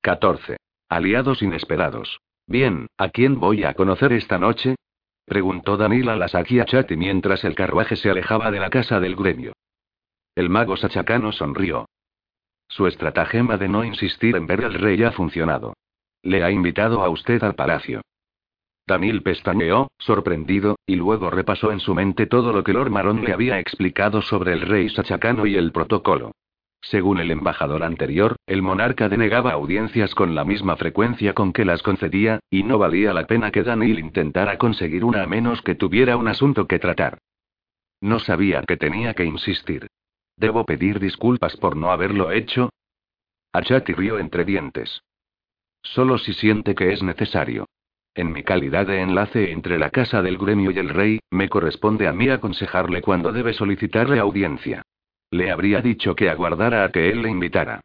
14. Aliados inesperados. Bien, ¿a quién voy a conocer esta noche? Preguntó Danila a la Sakia Chati mientras el carruaje se alejaba de la casa del gremio. El mago sachacano sonrió. Su estratagema de no insistir en ver al rey ha funcionado. Le ha invitado a usted al palacio. Danil pestañeó, sorprendido, y luego repasó en su mente todo lo que Lord Maron le había explicado sobre el rey sachacano y el protocolo. Según el embajador anterior, el monarca denegaba audiencias con la misma frecuencia con que las concedía, y no valía la pena que Daniel intentara conseguir una a menos que tuviera un asunto que tratar. No sabía que tenía que insistir. ¿Debo pedir disculpas por no haberlo hecho? Achati rió entre dientes. Solo si siente que es necesario. En mi calidad de enlace entre la casa del gremio y el rey, me corresponde a mí aconsejarle cuando debe solicitarle audiencia. Le habría dicho que aguardara a que él le invitara.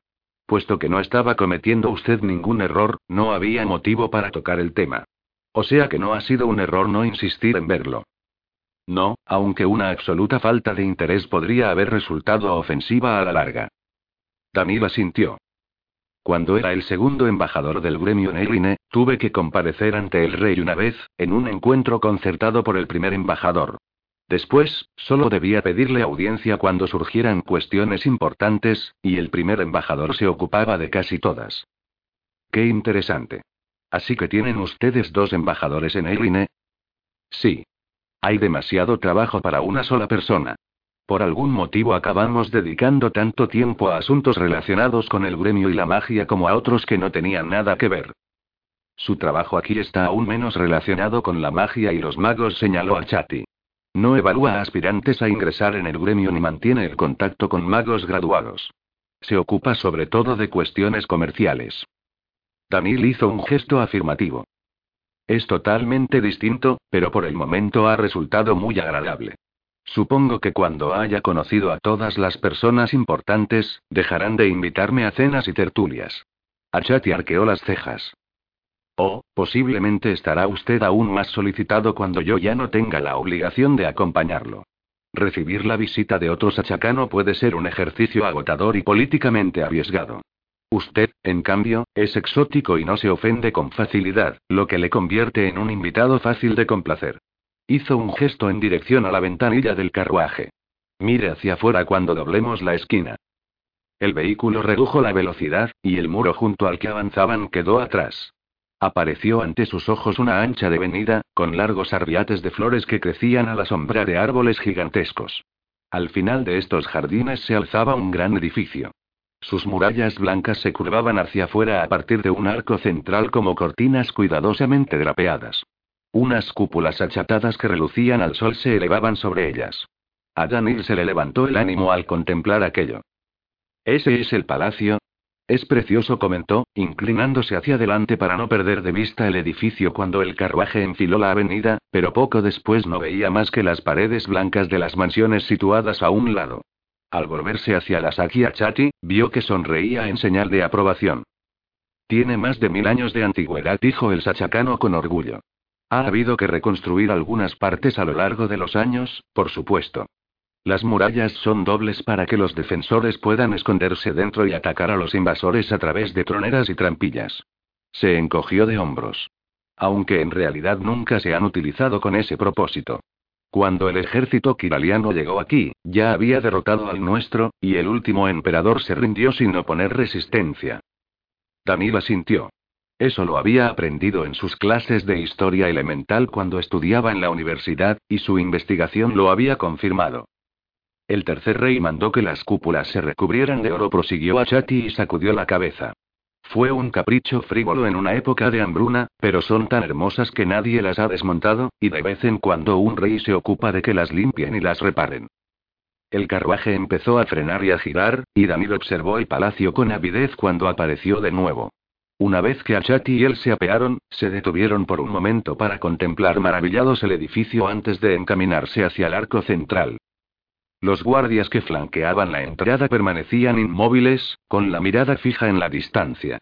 Puesto que no estaba cometiendo usted ningún error, no había motivo para tocar el tema. O sea que no ha sido un error no insistir en verlo. No, aunque una absoluta falta de interés podría haber resultado ofensiva a la larga. Danila sintió. Cuando era el segundo embajador del gremio en Eiline, tuve que comparecer ante el rey una vez, en un encuentro concertado por el primer embajador. Después, solo debía pedirle audiencia cuando surgieran cuestiones importantes, y el primer embajador se ocupaba de casi todas. Qué interesante. Así que tienen ustedes dos embajadores en Eiline. Sí. Hay demasiado trabajo para una sola persona. Por algún motivo acabamos dedicando tanto tiempo a asuntos relacionados con el gremio y la magia como a otros que no tenían nada que ver. Su trabajo aquí está aún menos relacionado con la magia y los magos, señaló a Chati. No evalúa aspirantes a ingresar en el gremio ni mantiene el contacto con magos graduados. Se ocupa sobre todo de cuestiones comerciales. Danil hizo un gesto afirmativo. Es totalmente distinto, pero por el momento ha resultado muy agradable. Supongo que cuando haya conocido a todas las personas importantes, dejarán de invitarme a cenas y tertulias. Achati arqueó las cejas. O, posiblemente estará usted aún más solicitado cuando yo ya no tenga la obligación de acompañarlo. Recibir la visita de otro sachacano puede ser un ejercicio agotador y políticamente arriesgado. Usted, en cambio, es exótico y no se ofende con facilidad, lo que le convierte en un invitado fácil de complacer. Hizo un gesto en dirección a la ventanilla del carruaje. Mire hacia afuera cuando doblemos la esquina. El vehículo redujo la velocidad, y el muro junto al que avanzaban quedó atrás. Apareció ante sus ojos una ancha avenida, con largos arriates de flores que crecían a la sombra de árboles gigantescos. Al final de estos jardines se alzaba un gran edificio. Sus murallas blancas se curvaban hacia afuera a partir de un arco central como cortinas cuidadosamente drapeadas. Unas cúpulas achatadas que relucían al sol se elevaban sobre ellas. A Danil se le levantó el ánimo al contemplar aquello. ¿Ese es el palacio? Es precioso, comentó, inclinándose hacia adelante para no perder de vista el edificio cuando el carruaje enfiló la avenida, pero poco después no veía más que las paredes blancas de las mansiones situadas a un lado. Al volverse hacia la Sakia Chati, vio que sonreía en señal de aprobación. Tiene más de mil años de antigüedad, dijo el sachacano con orgullo. Ha habido que reconstruir algunas partes a lo largo de los años, por supuesto. Las murallas son dobles para que los defensores puedan esconderse dentro y atacar a los invasores a través de troneras y trampillas. Se encogió de hombros. Aunque en realidad nunca se han utilizado con ese propósito. Cuando el ejército kiraliano llegó aquí, ya había derrotado al nuestro, y el último emperador se rindió sin oponer resistencia. Danila sintió. Eso lo había aprendido en sus clases de historia elemental cuando estudiaba en la universidad, y su investigación lo había confirmado. El tercer rey mandó que las cúpulas se recubrieran de oro, prosiguió a Chati y sacudió la cabeza. Fue un capricho frívolo en una época de hambruna, pero son tan hermosas que nadie las ha desmontado, y de vez en cuando un rey se ocupa de que las limpien y las reparen. El carruaje empezó a frenar y a girar, y Danilo observó el palacio con avidez cuando apareció de nuevo. Una vez que Achati y él se apearon, se detuvieron por un momento para contemplar maravillados el edificio antes de encaminarse hacia el arco central. Los guardias que flanqueaban la entrada permanecían inmóviles, con la mirada fija en la distancia.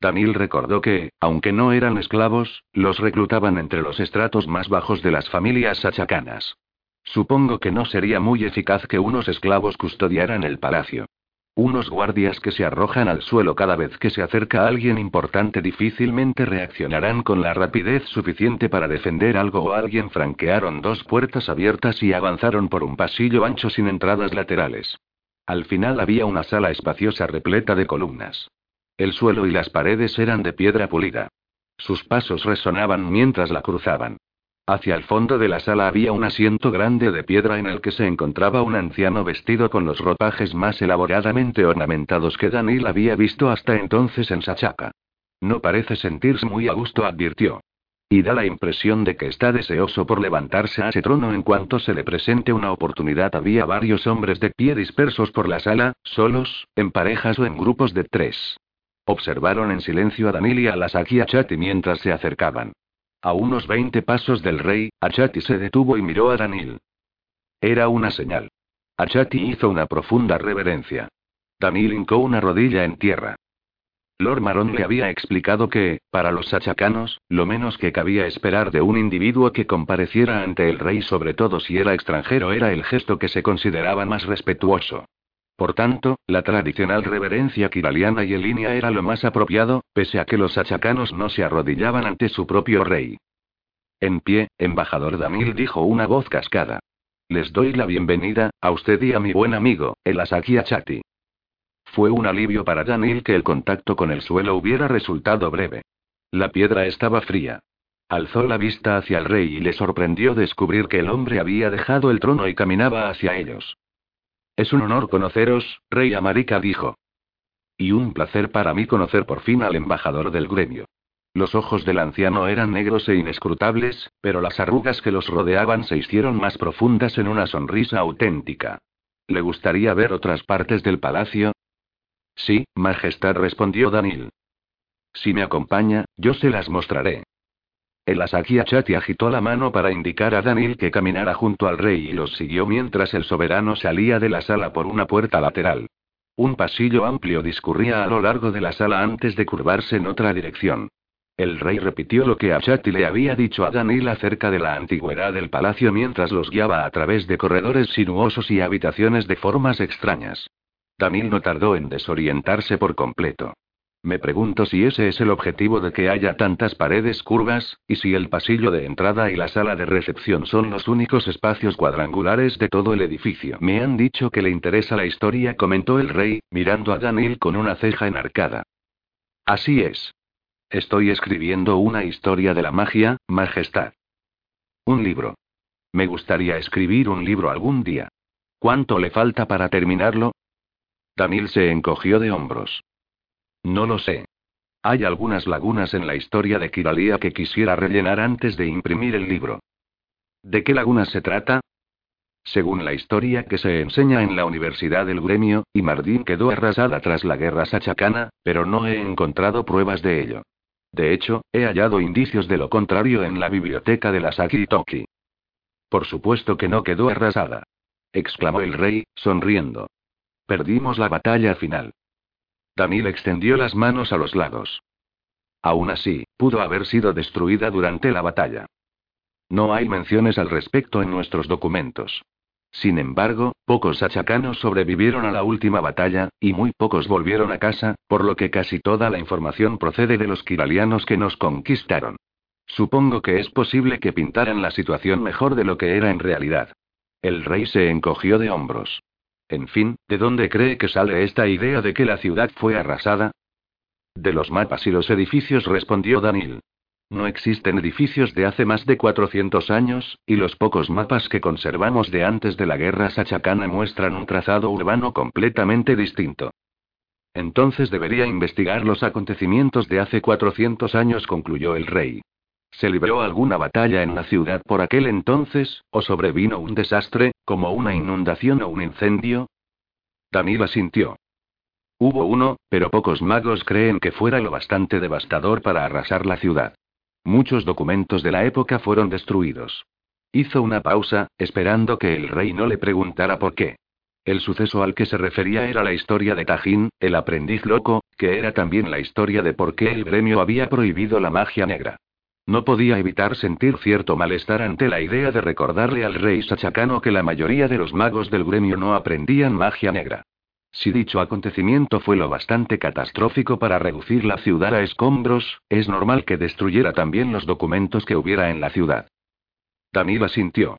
Daniel recordó que, aunque no eran esclavos, los reclutaban entre los estratos más bajos de las familias sachacanas. Supongo que no sería muy eficaz que unos esclavos custodiaran el palacio. Unos guardias que se arrojan al suelo cada vez que se acerca alguien importante difícilmente reaccionarán con la rapidez suficiente para defender algo o alguien franquearon dos puertas abiertas y avanzaron por un pasillo ancho sin entradas laterales. Al final había una sala espaciosa repleta de columnas. El suelo y las paredes eran de piedra pulida. Sus pasos resonaban mientras la cruzaban. Hacia el fondo de la sala había un asiento grande de piedra en el que se encontraba un anciano vestido con los ropajes más elaboradamente ornamentados que Daniel había visto hasta entonces en Sachaka. No parece sentirse muy a gusto, advirtió. Y da la impresión de que está deseoso por levantarse a ese trono en cuanto se le presente una oportunidad. Había varios hombres de pie dispersos por la sala, solos, en parejas o en grupos de tres. Observaron en silencio a Daniel y a la Sakia Chati mientras se acercaban. A unos veinte pasos del rey, Achati se detuvo y miró a Danil. Era una señal. Achati hizo una profunda reverencia. Danil hincó una rodilla en tierra. Lord Maron le había explicado que, para los sachacanos, lo menos que cabía esperar de un individuo que compareciera ante el rey, sobre todo si era extranjero, era el gesto que se consideraba más respetuoso. Por tanto, la tradicional reverencia kiraliana y línea era lo más apropiado, pese a que los achacanos no se arrodillaban ante su propio rey. En pie, embajador Damil dijo una voz cascada. Les doy la bienvenida, a usted y a mi buen amigo, el Asaki Achati. Fue un alivio para Danil que el contacto con el suelo hubiera resultado breve. La piedra estaba fría. Alzó la vista hacia el rey y le sorprendió descubrir que el hombre había dejado el trono y caminaba hacia ellos. Es un honor conoceros, rey Amarika dijo. Y un placer para mí conocer por fin al embajador del gremio. Los ojos del anciano eran negros e inescrutables, pero las arrugas que los rodeaban se hicieron más profundas en una sonrisa auténtica. ¿Le gustaría ver otras partes del palacio? Sí, Majestad, respondió Danil. Si me acompaña, yo se las mostraré. El Asaki Achati agitó la mano para indicar a Danil que caminara junto al rey y los siguió mientras el soberano salía de la sala por una puerta lateral. Un pasillo amplio discurría a lo largo de la sala antes de curvarse en otra dirección. El rey repitió lo que Achati le había dicho a Danil acerca de la antigüedad del palacio mientras los guiaba a través de corredores sinuosos y habitaciones de formas extrañas. Danil no tardó en desorientarse por completo. Me pregunto si ese es el objetivo de que haya tantas paredes curvas, y si el pasillo de entrada y la sala de recepción son los únicos espacios cuadrangulares de todo el edificio. Me han dicho que le interesa la historia, comentó el rey, mirando a Daniel con una ceja enarcada. Así es. Estoy escribiendo una historia de la magia, Majestad. Un libro. Me gustaría escribir un libro algún día. ¿Cuánto le falta para terminarlo? Daniel se encogió de hombros. No lo sé. Hay algunas lagunas en la historia de Kiralia que quisiera rellenar antes de imprimir el libro. ¿De qué lagunas se trata? Según la historia que se enseña en la Universidad del Gremio, Imardín quedó arrasada tras la guerra sachacana, pero no he encontrado pruebas de ello. De hecho, he hallado indicios de lo contrario en la biblioteca de la Saki Toki. Por supuesto que no quedó arrasada. exclamó el rey, sonriendo. Perdimos la batalla final. Danil extendió las manos a los lados. Aún así, pudo haber sido destruida durante la batalla. No hay menciones al respecto en nuestros documentos. Sin embargo, pocos achacanos sobrevivieron a la última batalla, y muy pocos volvieron a casa, por lo que casi toda la información procede de los kiralianos que nos conquistaron. Supongo que es posible que pintaran la situación mejor de lo que era en realidad. El rey se encogió de hombros. En fin, ¿de dónde cree que sale esta idea de que la ciudad fue arrasada? De los mapas y los edificios, respondió Daniel. No existen edificios de hace más de 400 años, y los pocos mapas que conservamos de antes de la guerra sachacana muestran un trazado urbano completamente distinto. Entonces debería investigar los acontecimientos de hace 400 años, concluyó el rey. ¿Se libró alguna batalla en la ciudad por aquel entonces, o sobrevino un desastre, como una inundación o un incendio? Danila sintió. Hubo uno, pero pocos magos creen que fuera lo bastante devastador para arrasar la ciudad. Muchos documentos de la época fueron destruidos. Hizo una pausa, esperando que el rey no le preguntara por qué. El suceso al que se refería era la historia de Tajín, el aprendiz loco, que era también la historia de por qué el gremio había prohibido la magia negra. No podía evitar sentir cierto malestar ante la idea de recordarle al rey Sachacano que la mayoría de los magos del gremio no aprendían magia negra. Si dicho acontecimiento fue lo bastante catastrófico para reducir la ciudad a escombros, es normal que destruyera también los documentos que hubiera en la ciudad. Danila sintió.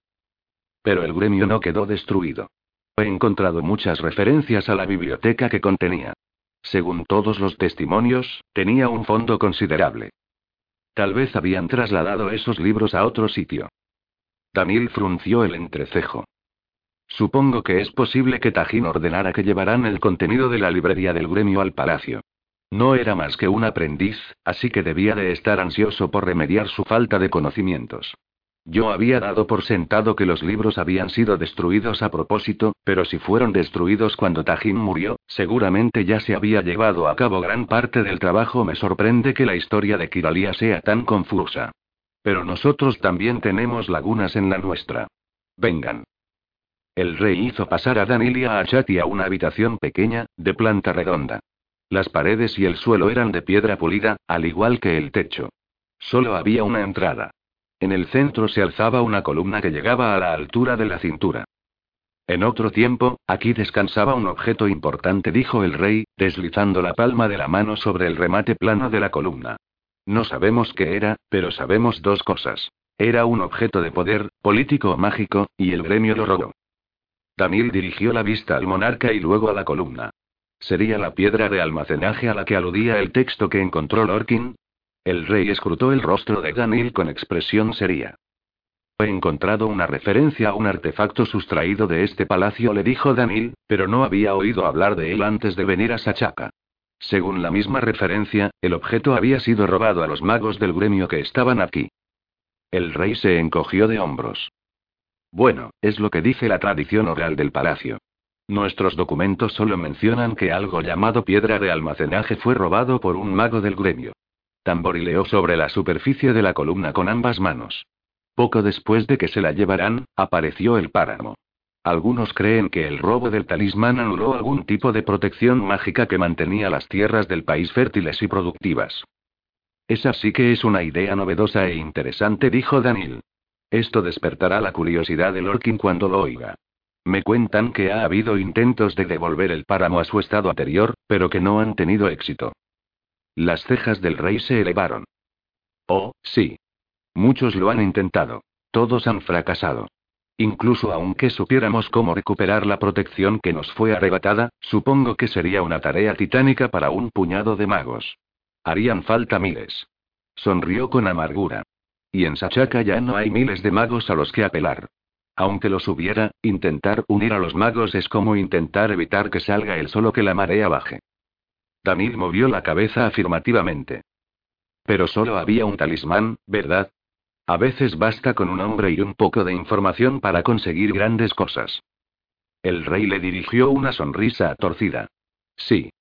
Pero el gremio no quedó destruido. He encontrado muchas referencias a la biblioteca que contenía. Según todos los testimonios, tenía un fondo considerable. Tal vez habían trasladado esos libros a otro sitio. Daniel frunció el entrecejo. Supongo que es posible que Tajín ordenara que llevaran el contenido de la librería del gremio al palacio. No era más que un aprendiz, así que debía de estar ansioso por remediar su falta de conocimientos. Yo había dado por sentado que los libros habían sido destruidos a propósito, pero si fueron destruidos cuando Tajin murió, seguramente ya se había llevado a cabo gran parte del trabajo. Me sorprende que la historia de Kiralia sea tan confusa. Pero nosotros también tenemos lagunas en la nuestra. Vengan. El rey hizo pasar a Danilia a Chati a una habitación pequeña, de planta redonda. Las paredes y el suelo eran de piedra pulida, al igual que el techo. Solo había una entrada. En el centro se alzaba una columna que llegaba a la altura de la cintura. En otro tiempo, aquí descansaba un objeto importante, dijo el rey, deslizando la palma de la mano sobre el remate plano de la columna. No sabemos qué era, pero sabemos dos cosas. Era un objeto de poder, político o mágico, y el gremio lo robó. Daniel dirigió la vista al monarca y luego a la columna. ¿Sería la piedra de almacenaje a la que aludía el texto que encontró Lorkin? El rey escrutó el rostro de Daniel con expresión seria. He encontrado una referencia a un artefacto sustraído de este palacio, le dijo Daniel, pero no había oído hablar de él antes de venir a Sachaca. Según la misma referencia, el objeto había sido robado a los magos del gremio que estaban aquí. El rey se encogió de hombros. Bueno, es lo que dice la tradición oral del palacio. Nuestros documentos solo mencionan que algo llamado piedra de almacenaje fue robado por un mago del gremio. Tamborileó sobre la superficie de la columna con ambas manos. Poco después de que se la llevaran, apareció el páramo. Algunos creen que el robo del talismán anuló algún tipo de protección mágica que mantenía las tierras del país fértiles y productivas. Esa sí que es una idea novedosa e interesante, dijo Daniel. Esto despertará la curiosidad de Lorkin cuando lo oiga. Me cuentan que ha habido intentos de devolver el páramo a su estado anterior, pero que no han tenido éxito. Las cejas del rey se elevaron. Oh, sí. Muchos lo han intentado. Todos han fracasado. Incluso aunque supiéramos cómo recuperar la protección que nos fue arrebatada, supongo que sería una tarea titánica para un puñado de magos. Harían falta miles. Sonrió con amargura. Y en Sachaca ya no hay miles de magos a los que apelar. Aunque los hubiera, intentar unir a los magos es como intentar evitar que salga el solo que la marea baje. Daniel movió la cabeza afirmativamente. Pero solo había un talismán, ¿verdad? A veces basta con un hombre y un poco de información para conseguir grandes cosas. El rey le dirigió una sonrisa torcida. Sí.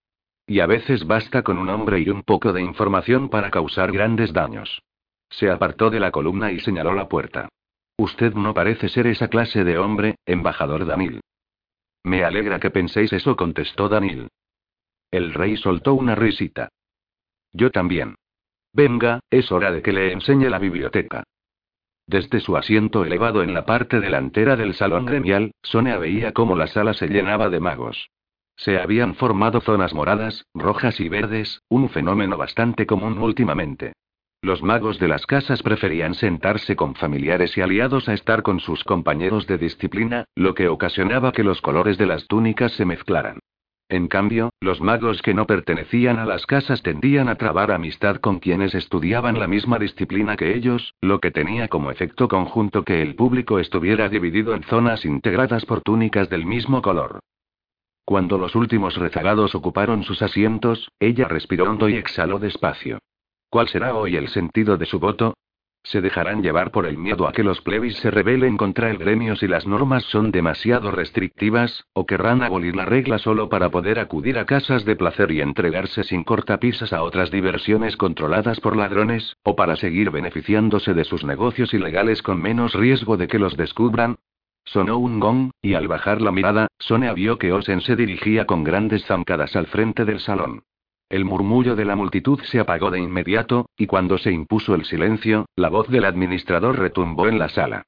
Y a veces basta con un hombre y un poco de información para causar grandes daños. Se apartó de la columna y señaló la puerta. Usted no parece ser esa clase de hombre, embajador Daniel. Me alegra que penséis eso, contestó Daniel. El rey soltó una risita. Yo también. Venga, es hora de que le enseñe la biblioteca. Desde su asiento elevado en la parte delantera del salón gremial, Sonia veía cómo la sala se llenaba de magos. Se habían formado zonas moradas, rojas y verdes, un fenómeno bastante común últimamente. Los magos de las casas preferían sentarse con familiares y aliados a estar con sus compañeros de disciplina, lo que ocasionaba que los colores de las túnicas se mezclaran. En cambio, los magos que no pertenecían a las casas tendían a trabar amistad con quienes estudiaban la misma disciplina que ellos, lo que tenía como efecto conjunto que el público estuviera dividido en zonas integradas por túnicas del mismo color. Cuando los últimos rezagados ocuparon sus asientos, ella respiró hondo y exhaló despacio. ¿Cuál será hoy el sentido de su voto? Se dejarán llevar por el miedo a que los plebis se rebelen contra el gremio si las normas son demasiado restrictivas, o querrán abolir la regla solo para poder acudir a casas de placer y entregarse sin cortapisas a otras diversiones controladas por ladrones, o para seguir beneficiándose de sus negocios ilegales con menos riesgo de que los descubran. Sonó un gong, y al bajar la mirada, Sonia vio que Osen se dirigía con grandes zancadas al frente del salón. El murmullo de la multitud se apagó de inmediato, y cuando se impuso el silencio, la voz del administrador retumbó en la sala.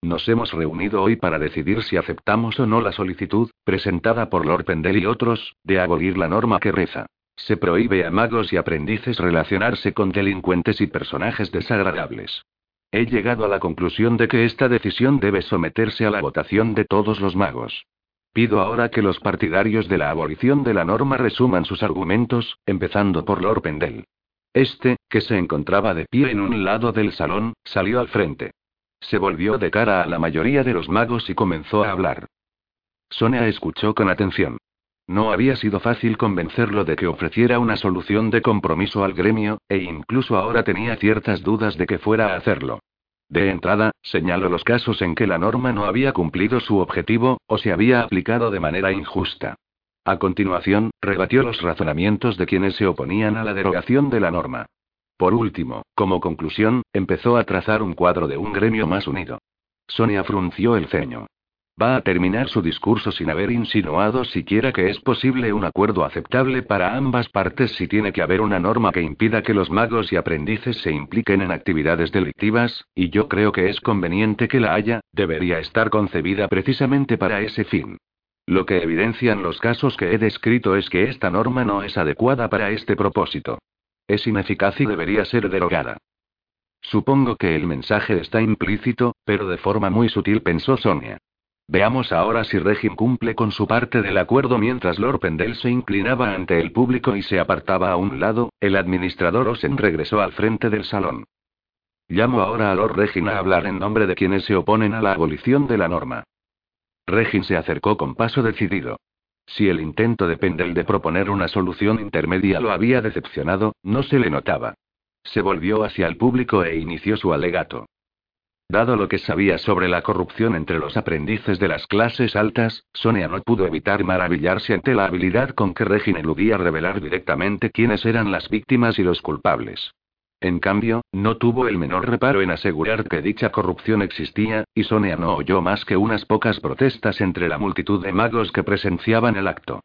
Nos hemos reunido hoy para decidir si aceptamos o no la solicitud, presentada por Lord Pendel y otros, de abolir la norma que reza. Se prohíbe a magos y aprendices relacionarse con delincuentes y personajes desagradables. He llegado a la conclusión de que esta decisión debe someterse a la votación de todos los magos. Pido ahora que los partidarios de la abolición de la norma resuman sus argumentos, empezando por Lord Pendel. Este, que se encontraba de pie en un lado del salón, salió al frente. Se volvió de cara a la mayoría de los magos y comenzó a hablar. Sonia escuchó con atención. No había sido fácil convencerlo de que ofreciera una solución de compromiso al gremio, e incluso ahora tenía ciertas dudas de que fuera a hacerlo. De entrada, señaló los casos en que la norma no había cumplido su objetivo, o se había aplicado de manera injusta. A continuación, rebatió los razonamientos de quienes se oponían a la derogación de la norma. Por último, como conclusión, empezó a trazar un cuadro de un gremio más unido. Sonia frunció el ceño. Va a terminar su discurso sin haber insinuado siquiera que es posible un acuerdo aceptable para ambas partes si tiene que haber una norma que impida que los magos y aprendices se impliquen en actividades delictivas, y yo creo que es conveniente que la haya, debería estar concebida precisamente para ese fin. Lo que evidencian los casos que he descrito es que esta norma no es adecuada para este propósito. Es ineficaz y debería ser derogada. Supongo que el mensaje está implícito, pero de forma muy sutil pensó Sonia. Veamos ahora si Regin cumple con su parte del acuerdo mientras Lord Pendel se inclinaba ante el público y se apartaba a un lado, el administrador Osen regresó al frente del salón. Llamo ahora a Lord Regin a hablar en nombre de quienes se oponen a la abolición de la norma. Regin se acercó con paso decidido. Si el intento de Pendel de proponer una solución intermedia lo había decepcionado, no se le notaba. Se volvió hacia el público e inició su alegato. Dado lo que sabía sobre la corrupción entre los aprendices de las clases altas, Sonia no pudo evitar maravillarse ante la habilidad con que Regin eludía revelar directamente quiénes eran las víctimas y los culpables. En cambio, no tuvo el menor reparo en asegurar que dicha corrupción existía, y Sonia no oyó más que unas pocas protestas entre la multitud de magos que presenciaban el acto.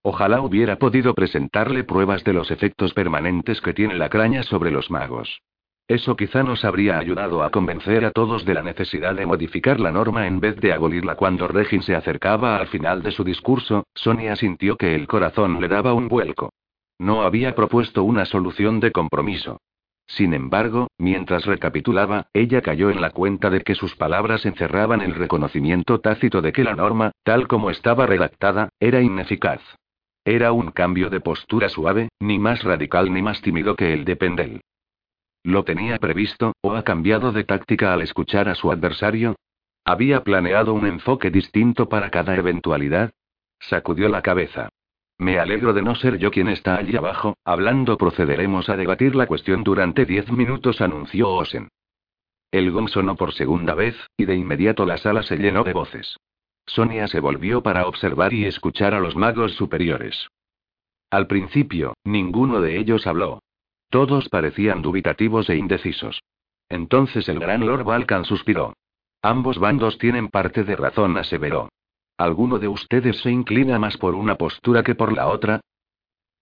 Ojalá hubiera podido presentarle pruebas de los efectos permanentes que tiene la craña sobre los magos. Eso quizá nos habría ayudado a convencer a todos de la necesidad de modificar la norma en vez de abolirla. Cuando Regin se acercaba al final de su discurso, Sonia sintió que el corazón le daba un vuelco. No había propuesto una solución de compromiso. Sin embargo, mientras recapitulaba, ella cayó en la cuenta de que sus palabras encerraban el reconocimiento tácito de que la norma, tal como estaba redactada, era ineficaz. Era un cambio de postura suave, ni más radical ni más tímido que el de Pendel. ¿Lo tenía previsto, o ha cambiado de táctica al escuchar a su adversario? ¿Había planeado un enfoque distinto para cada eventualidad? Sacudió la cabeza. Me alegro de no ser yo quien está allí abajo, hablando procederemos a debatir la cuestión durante diez minutos, anunció Osen. El gong sonó por segunda vez, y de inmediato la sala se llenó de voces. Sonia se volvió para observar y escuchar a los magos superiores. Al principio, ninguno de ellos habló. Todos parecían dubitativos e indecisos. Entonces el gran Lord Balkan suspiró. Ambos bandos tienen parte de razón, aseveró. ¿Alguno de ustedes se inclina más por una postura que por la otra?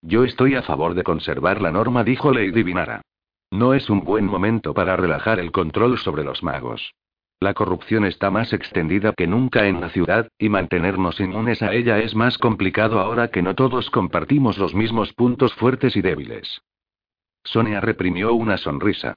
Yo estoy a favor de conservar la norma, dijo Lady Vinara. No es un buen momento para relajar el control sobre los magos. La corrupción está más extendida que nunca en la ciudad, y mantenernos inmunes a ella es más complicado ahora que no todos compartimos los mismos puntos fuertes y débiles. Sonia reprimió una sonrisa.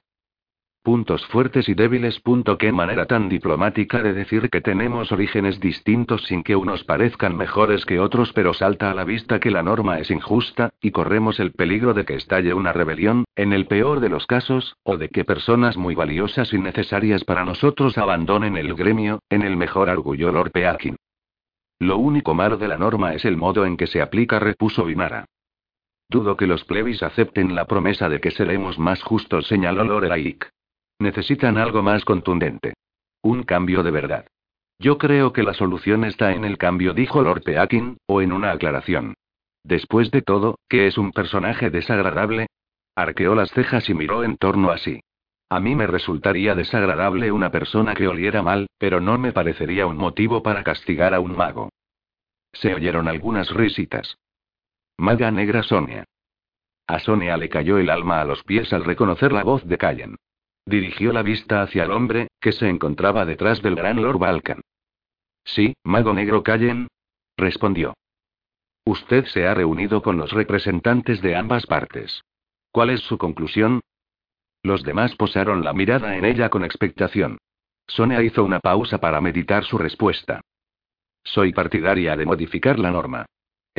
Puntos fuertes y débiles. Punto qué manera tan diplomática de decir que tenemos orígenes distintos sin que unos parezcan mejores que otros, pero salta a la vista que la norma es injusta, y corremos el peligro de que estalle una rebelión, en el peor de los casos, o de que personas muy valiosas y necesarias para nosotros abandonen el gremio, en el mejor arguyó Lord Peakin. Lo único malo de la norma es el modo en que se aplica, repuso Vinara. Dudo que los plebis acepten la promesa de que seremos más justos, señaló Lorelaik. Necesitan algo más contundente. Un cambio de verdad. Yo creo que la solución está en el cambio, dijo Lord Peakin, o en una aclaración. Después de todo, ¿qué es un personaje desagradable? Arqueó las cejas y miró en torno a sí. A mí me resultaría desagradable una persona que oliera mal, pero no me parecería un motivo para castigar a un mago. Se oyeron algunas risitas. Maga negra Sonia. A Sonia le cayó el alma a los pies al reconocer la voz de Callan. Dirigió la vista hacia el hombre, que se encontraba detrás del gran Lord Balkan. Sí, mago negro Callen. Respondió. Usted se ha reunido con los representantes de ambas partes. ¿Cuál es su conclusión? Los demás posaron la mirada en ella con expectación. Sonia hizo una pausa para meditar su respuesta. Soy partidaria de modificar la norma.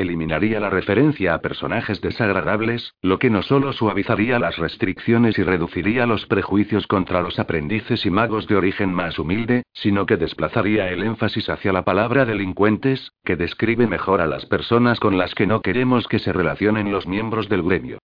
Eliminaría la referencia a personajes desagradables, lo que no solo suavizaría las restricciones y reduciría los prejuicios contra los aprendices y magos de origen más humilde, sino que desplazaría el énfasis hacia la palabra delincuentes, que describe mejor a las personas con las que no queremos que se relacionen los miembros del gremio.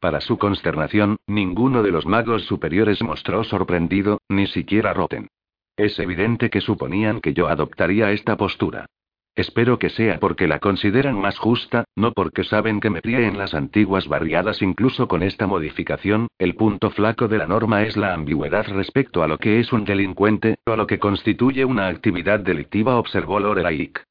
Para su consternación, ninguno de los magos superiores mostró sorprendido, ni siquiera Roten. Es evidente que suponían que yo adoptaría esta postura. Espero que sea porque la consideran más justa, no porque saben que me prie en las antiguas barriadas incluso con esta modificación, el punto flaco de la norma es la ambigüedad respecto a lo que es un delincuente, o a lo que constituye una actividad delictiva, observó Lorelaik.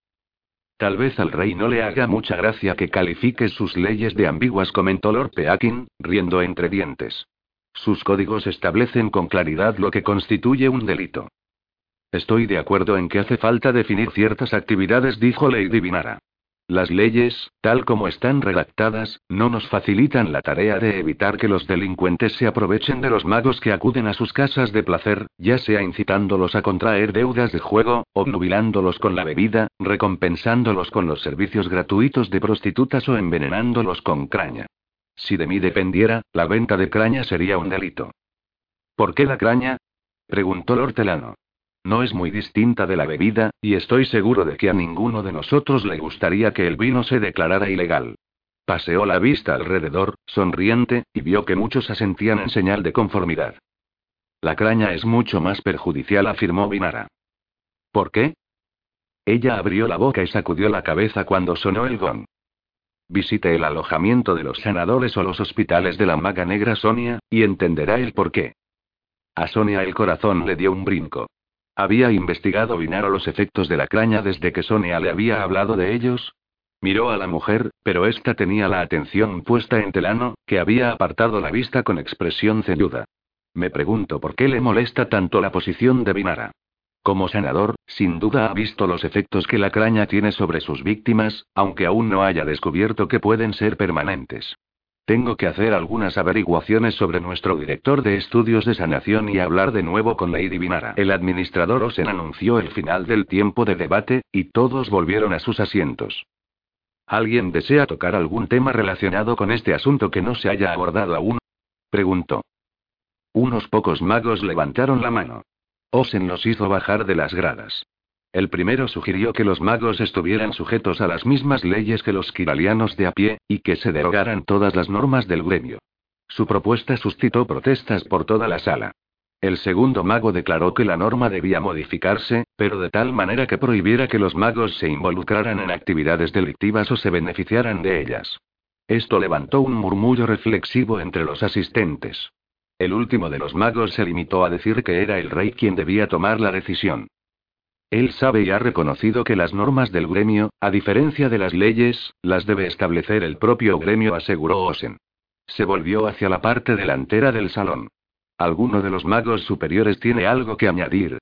Tal vez al rey no le haga mucha gracia que califique sus leyes de ambiguas, comentó Lord Peakin, riendo entre dientes. Sus códigos establecen con claridad lo que constituye un delito. Estoy de acuerdo en que hace falta definir ciertas actividades, dijo Lady Vinara. Las leyes, tal como están redactadas, no nos facilitan la tarea de evitar que los delincuentes se aprovechen de los magos que acuden a sus casas de placer, ya sea incitándolos a contraer deudas de juego, obnubilándolos con la bebida, recompensándolos con los servicios gratuitos de prostitutas o envenenándolos con craña. Si de mí dependiera, la venta de craña sería un delito. ¿Por qué la craña? preguntó Lortelano. No es muy distinta de la bebida, y estoy seguro de que a ninguno de nosotros le gustaría que el vino se declarara ilegal. Paseó la vista alrededor, sonriente, y vio que muchos asentían en señal de conformidad. La craña es mucho más perjudicial, afirmó Vinara. ¿Por qué? Ella abrió la boca y sacudió la cabeza cuando sonó el gong. Visite el alojamiento de los sanadores o los hospitales de la maga negra Sonia, y entenderá el por qué. A Sonia el corazón le dio un brinco. ¿Había investigado Vinaro los efectos de la craña desde que Sonia le había hablado de ellos? Miró a la mujer, pero ésta tenía la atención puesta en Telano, que había apartado la vista con expresión ceñuda. Me pregunto por qué le molesta tanto la posición de Vinara. Como sanador, sin duda ha visto los efectos que la craña tiene sobre sus víctimas, aunque aún no haya descubierto que pueden ser permanentes. Tengo que hacer algunas averiguaciones sobre nuestro director de estudios de sanación y hablar de nuevo con Lady Vinara. El administrador Osen anunció el final del tiempo de debate, y todos volvieron a sus asientos. ¿Alguien desea tocar algún tema relacionado con este asunto que no se haya abordado aún? preguntó. Unos pocos magos levantaron la mano. Osen los hizo bajar de las gradas. El primero sugirió que los magos estuvieran sujetos a las mismas leyes que los kiralianos de a pie, y que se derogaran todas las normas del gremio. Su propuesta suscitó protestas por toda la sala. El segundo mago declaró que la norma debía modificarse, pero de tal manera que prohibiera que los magos se involucraran en actividades delictivas o se beneficiaran de ellas. Esto levantó un murmullo reflexivo entre los asistentes. El último de los magos se limitó a decir que era el rey quien debía tomar la decisión. Él sabe y ha reconocido que las normas del gremio, a diferencia de las leyes, las debe establecer el propio gremio, aseguró Osen. Se volvió hacia la parte delantera del salón. ¿Alguno de los magos superiores tiene algo que añadir?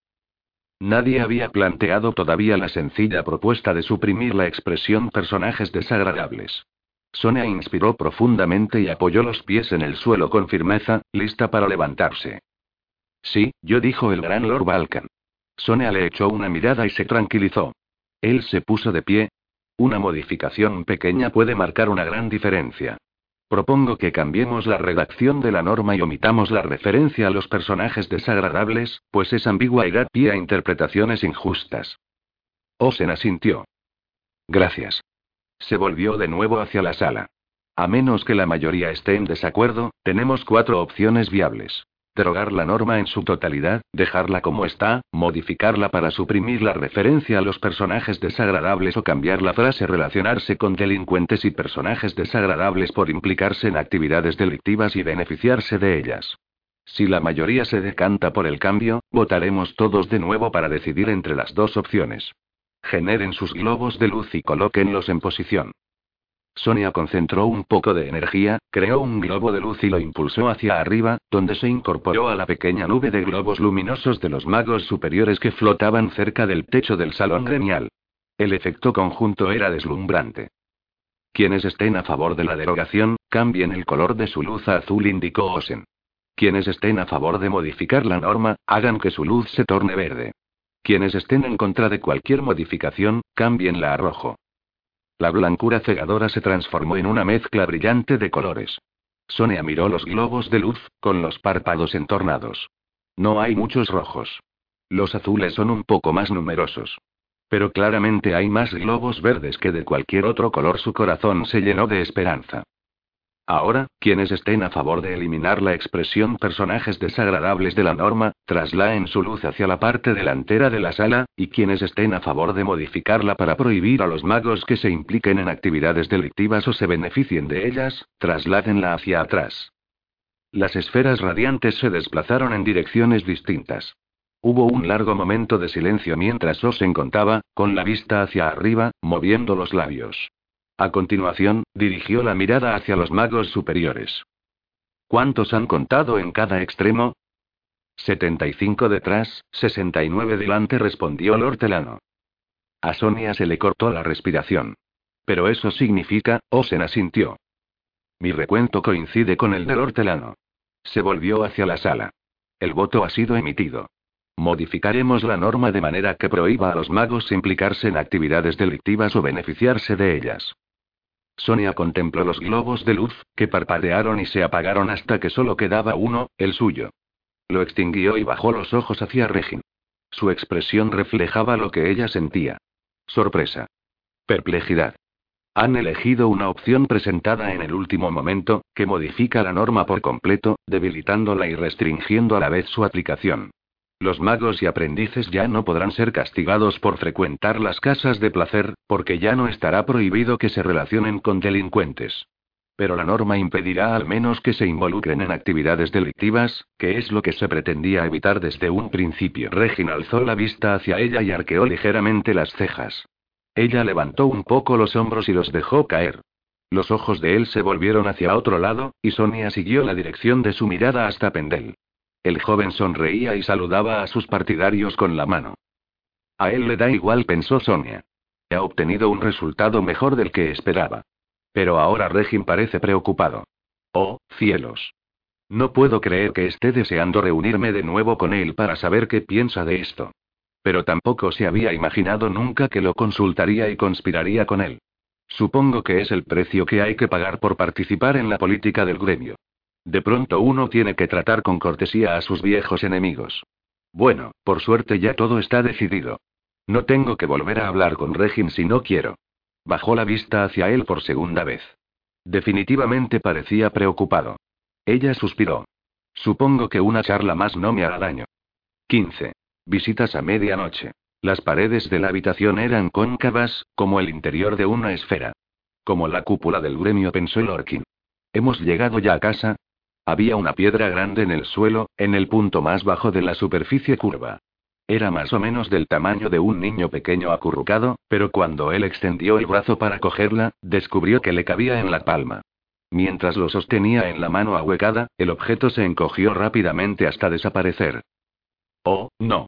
Nadie había planteado todavía la sencilla propuesta de suprimir la expresión personajes desagradables. Sonia inspiró profundamente y apoyó los pies en el suelo con firmeza, lista para levantarse. Sí, yo dijo el gran Lord Balkan. Sonia le echó una mirada y se tranquilizó. Él se puso de pie. Una modificación pequeña puede marcar una gran diferencia. Propongo que cambiemos la redacción de la norma y omitamos la referencia a los personajes desagradables, pues es ambigua y da pie a interpretaciones injustas. Osen asintió. Gracias. Se volvió de nuevo hacia la sala. A menos que la mayoría esté en desacuerdo, tenemos cuatro opciones viables. Derogar la norma en su totalidad, dejarla como está, modificarla para suprimir la referencia a los personajes desagradables o cambiar la frase relacionarse con delincuentes y personajes desagradables por implicarse en actividades delictivas y beneficiarse de ellas. Si la mayoría se decanta por el cambio, votaremos todos de nuevo para decidir entre las dos opciones. Generen sus globos de luz y colóquenlos en posición. Sonia concentró un poco de energía, creó un globo de luz y lo impulsó hacia arriba, donde se incorporó a la pequeña nube de globos luminosos de los magos superiores que flotaban cerca del techo del salón gremial. El efecto conjunto era deslumbrante. Quienes estén a favor de la derogación, cambien el color de su luz a azul, indicó Osen. Quienes estén a favor de modificar la norma, hagan que su luz se torne verde. Quienes estén en contra de cualquier modificación, cámbienla a rojo. La blancura cegadora se transformó en una mezcla brillante de colores. Sonia miró los globos de luz, con los párpados entornados. No hay muchos rojos. Los azules son un poco más numerosos. Pero claramente hay más globos verdes que de cualquier otro color. Su corazón se llenó de esperanza. Ahora, quienes estén a favor de eliminar la expresión personajes desagradables de la norma, traslaen su luz hacia la parte delantera de la sala, y quienes estén a favor de modificarla para prohibir a los magos que se impliquen en actividades delictivas o se beneficien de ellas, trasládenla hacia atrás. Las esferas radiantes se desplazaron en direcciones distintas. Hubo un largo momento de silencio mientras Osen contaba, con la vista hacia arriba, moviendo los labios. A continuación, dirigió la mirada hacia los magos superiores. ¿Cuántos han contado en cada extremo? 75 detrás, 69 delante, respondió Lord Telano. A Sonia se le cortó la respiración. Pero eso significa, Osen asintió. Mi recuento coincide con el de Lord Telano. Se volvió hacia la sala. El voto ha sido emitido. Modificaremos la norma de manera que prohíba a los magos implicarse en actividades delictivas o beneficiarse de ellas. Sonia contempló los globos de luz, que parpadearon y se apagaron hasta que solo quedaba uno, el suyo. Lo extinguió y bajó los ojos hacia Regin. Su expresión reflejaba lo que ella sentía. Sorpresa. Perplejidad. Han elegido una opción presentada en el último momento, que modifica la norma por completo, debilitándola y restringiendo a la vez su aplicación. Los magos y aprendices ya no podrán ser castigados por frecuentar las casas de placer, porque ya no estará prohibido que se relacionen con delincuentes. Pero la norma impedirá al menos que se involucren en actividades delictivas, que es lo que se pretendía evitar desde un principio. Regina alzó la vista hacia ella y arqueó ligeramente las cejas. Ella levantó un poco los hombros y los dejó caer. Los ojos de él se volvieron hacia otro lado, y Sonia siguió la dirección de su mirada hasta Pendel. El joven sonreía y saludaba a sus partidarios con la mano. A él le da igual, pensó Sonia. Ha obtenido un resultado mejor del que esperaba. Pero ahora Regin parece preocupado. Oh, cielos. No puedo creer que esté deseando reunirme de nuevo con él para saber qué piensa de esto. Pero tampoco se había imaginado nunca que lo consultaría y conspiraría con él. Supongo que es el precio que hay que pagar por participar en la política del gremio. De pronto uno tiene que tratar con cortesía a sus viejos enemigos. Bueno, por suerte ya todo está decidido. No tengo que volver a hablar con Regin si no quiero. Bajó la vista hacia él por segunda vez. Definitivamente parecía preocupado. Ella suspiró. Supongo que una charla más no me hará daño. 15. Visitas a medianoche. Las paredes de la habitación eran cóncavas, como el interior de una esfera. Como la cúpula del gremio, pensó Lorkin. ¿Hemos llegado ya a casa? Había una piedra grande en el suelo, en el punto más bajo de la superficie curva. Era más o menos del tamaño de un niño pequeño acurrucado, pero cuando él extendió el brazo para cogerla, descubrió que le cabía en la palma. Mientras lo sostenía en la mano ahuecada, el objeto se encogió rápidamente hasta desaparecer. Oh, no.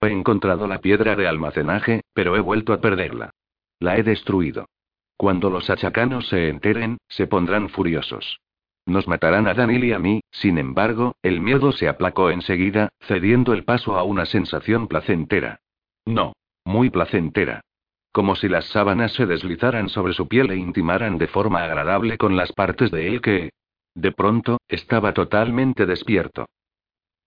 He encontrado la piedra de almacenaje, pero he vuelto a perderla. La he destruido. Cuando los achacanos se enteren, se pondrán furiosos. Nos matarán a Danil y a mí, sin embargo, el miedo se aplacó enseguida, cediendo el paso a una sensación placentera. No, muy placentera. Como si las sábanas se deslizaran sobre su piel e intimaran de forma agradable con las partes de él que... De pronto, estaba totalmente despierto.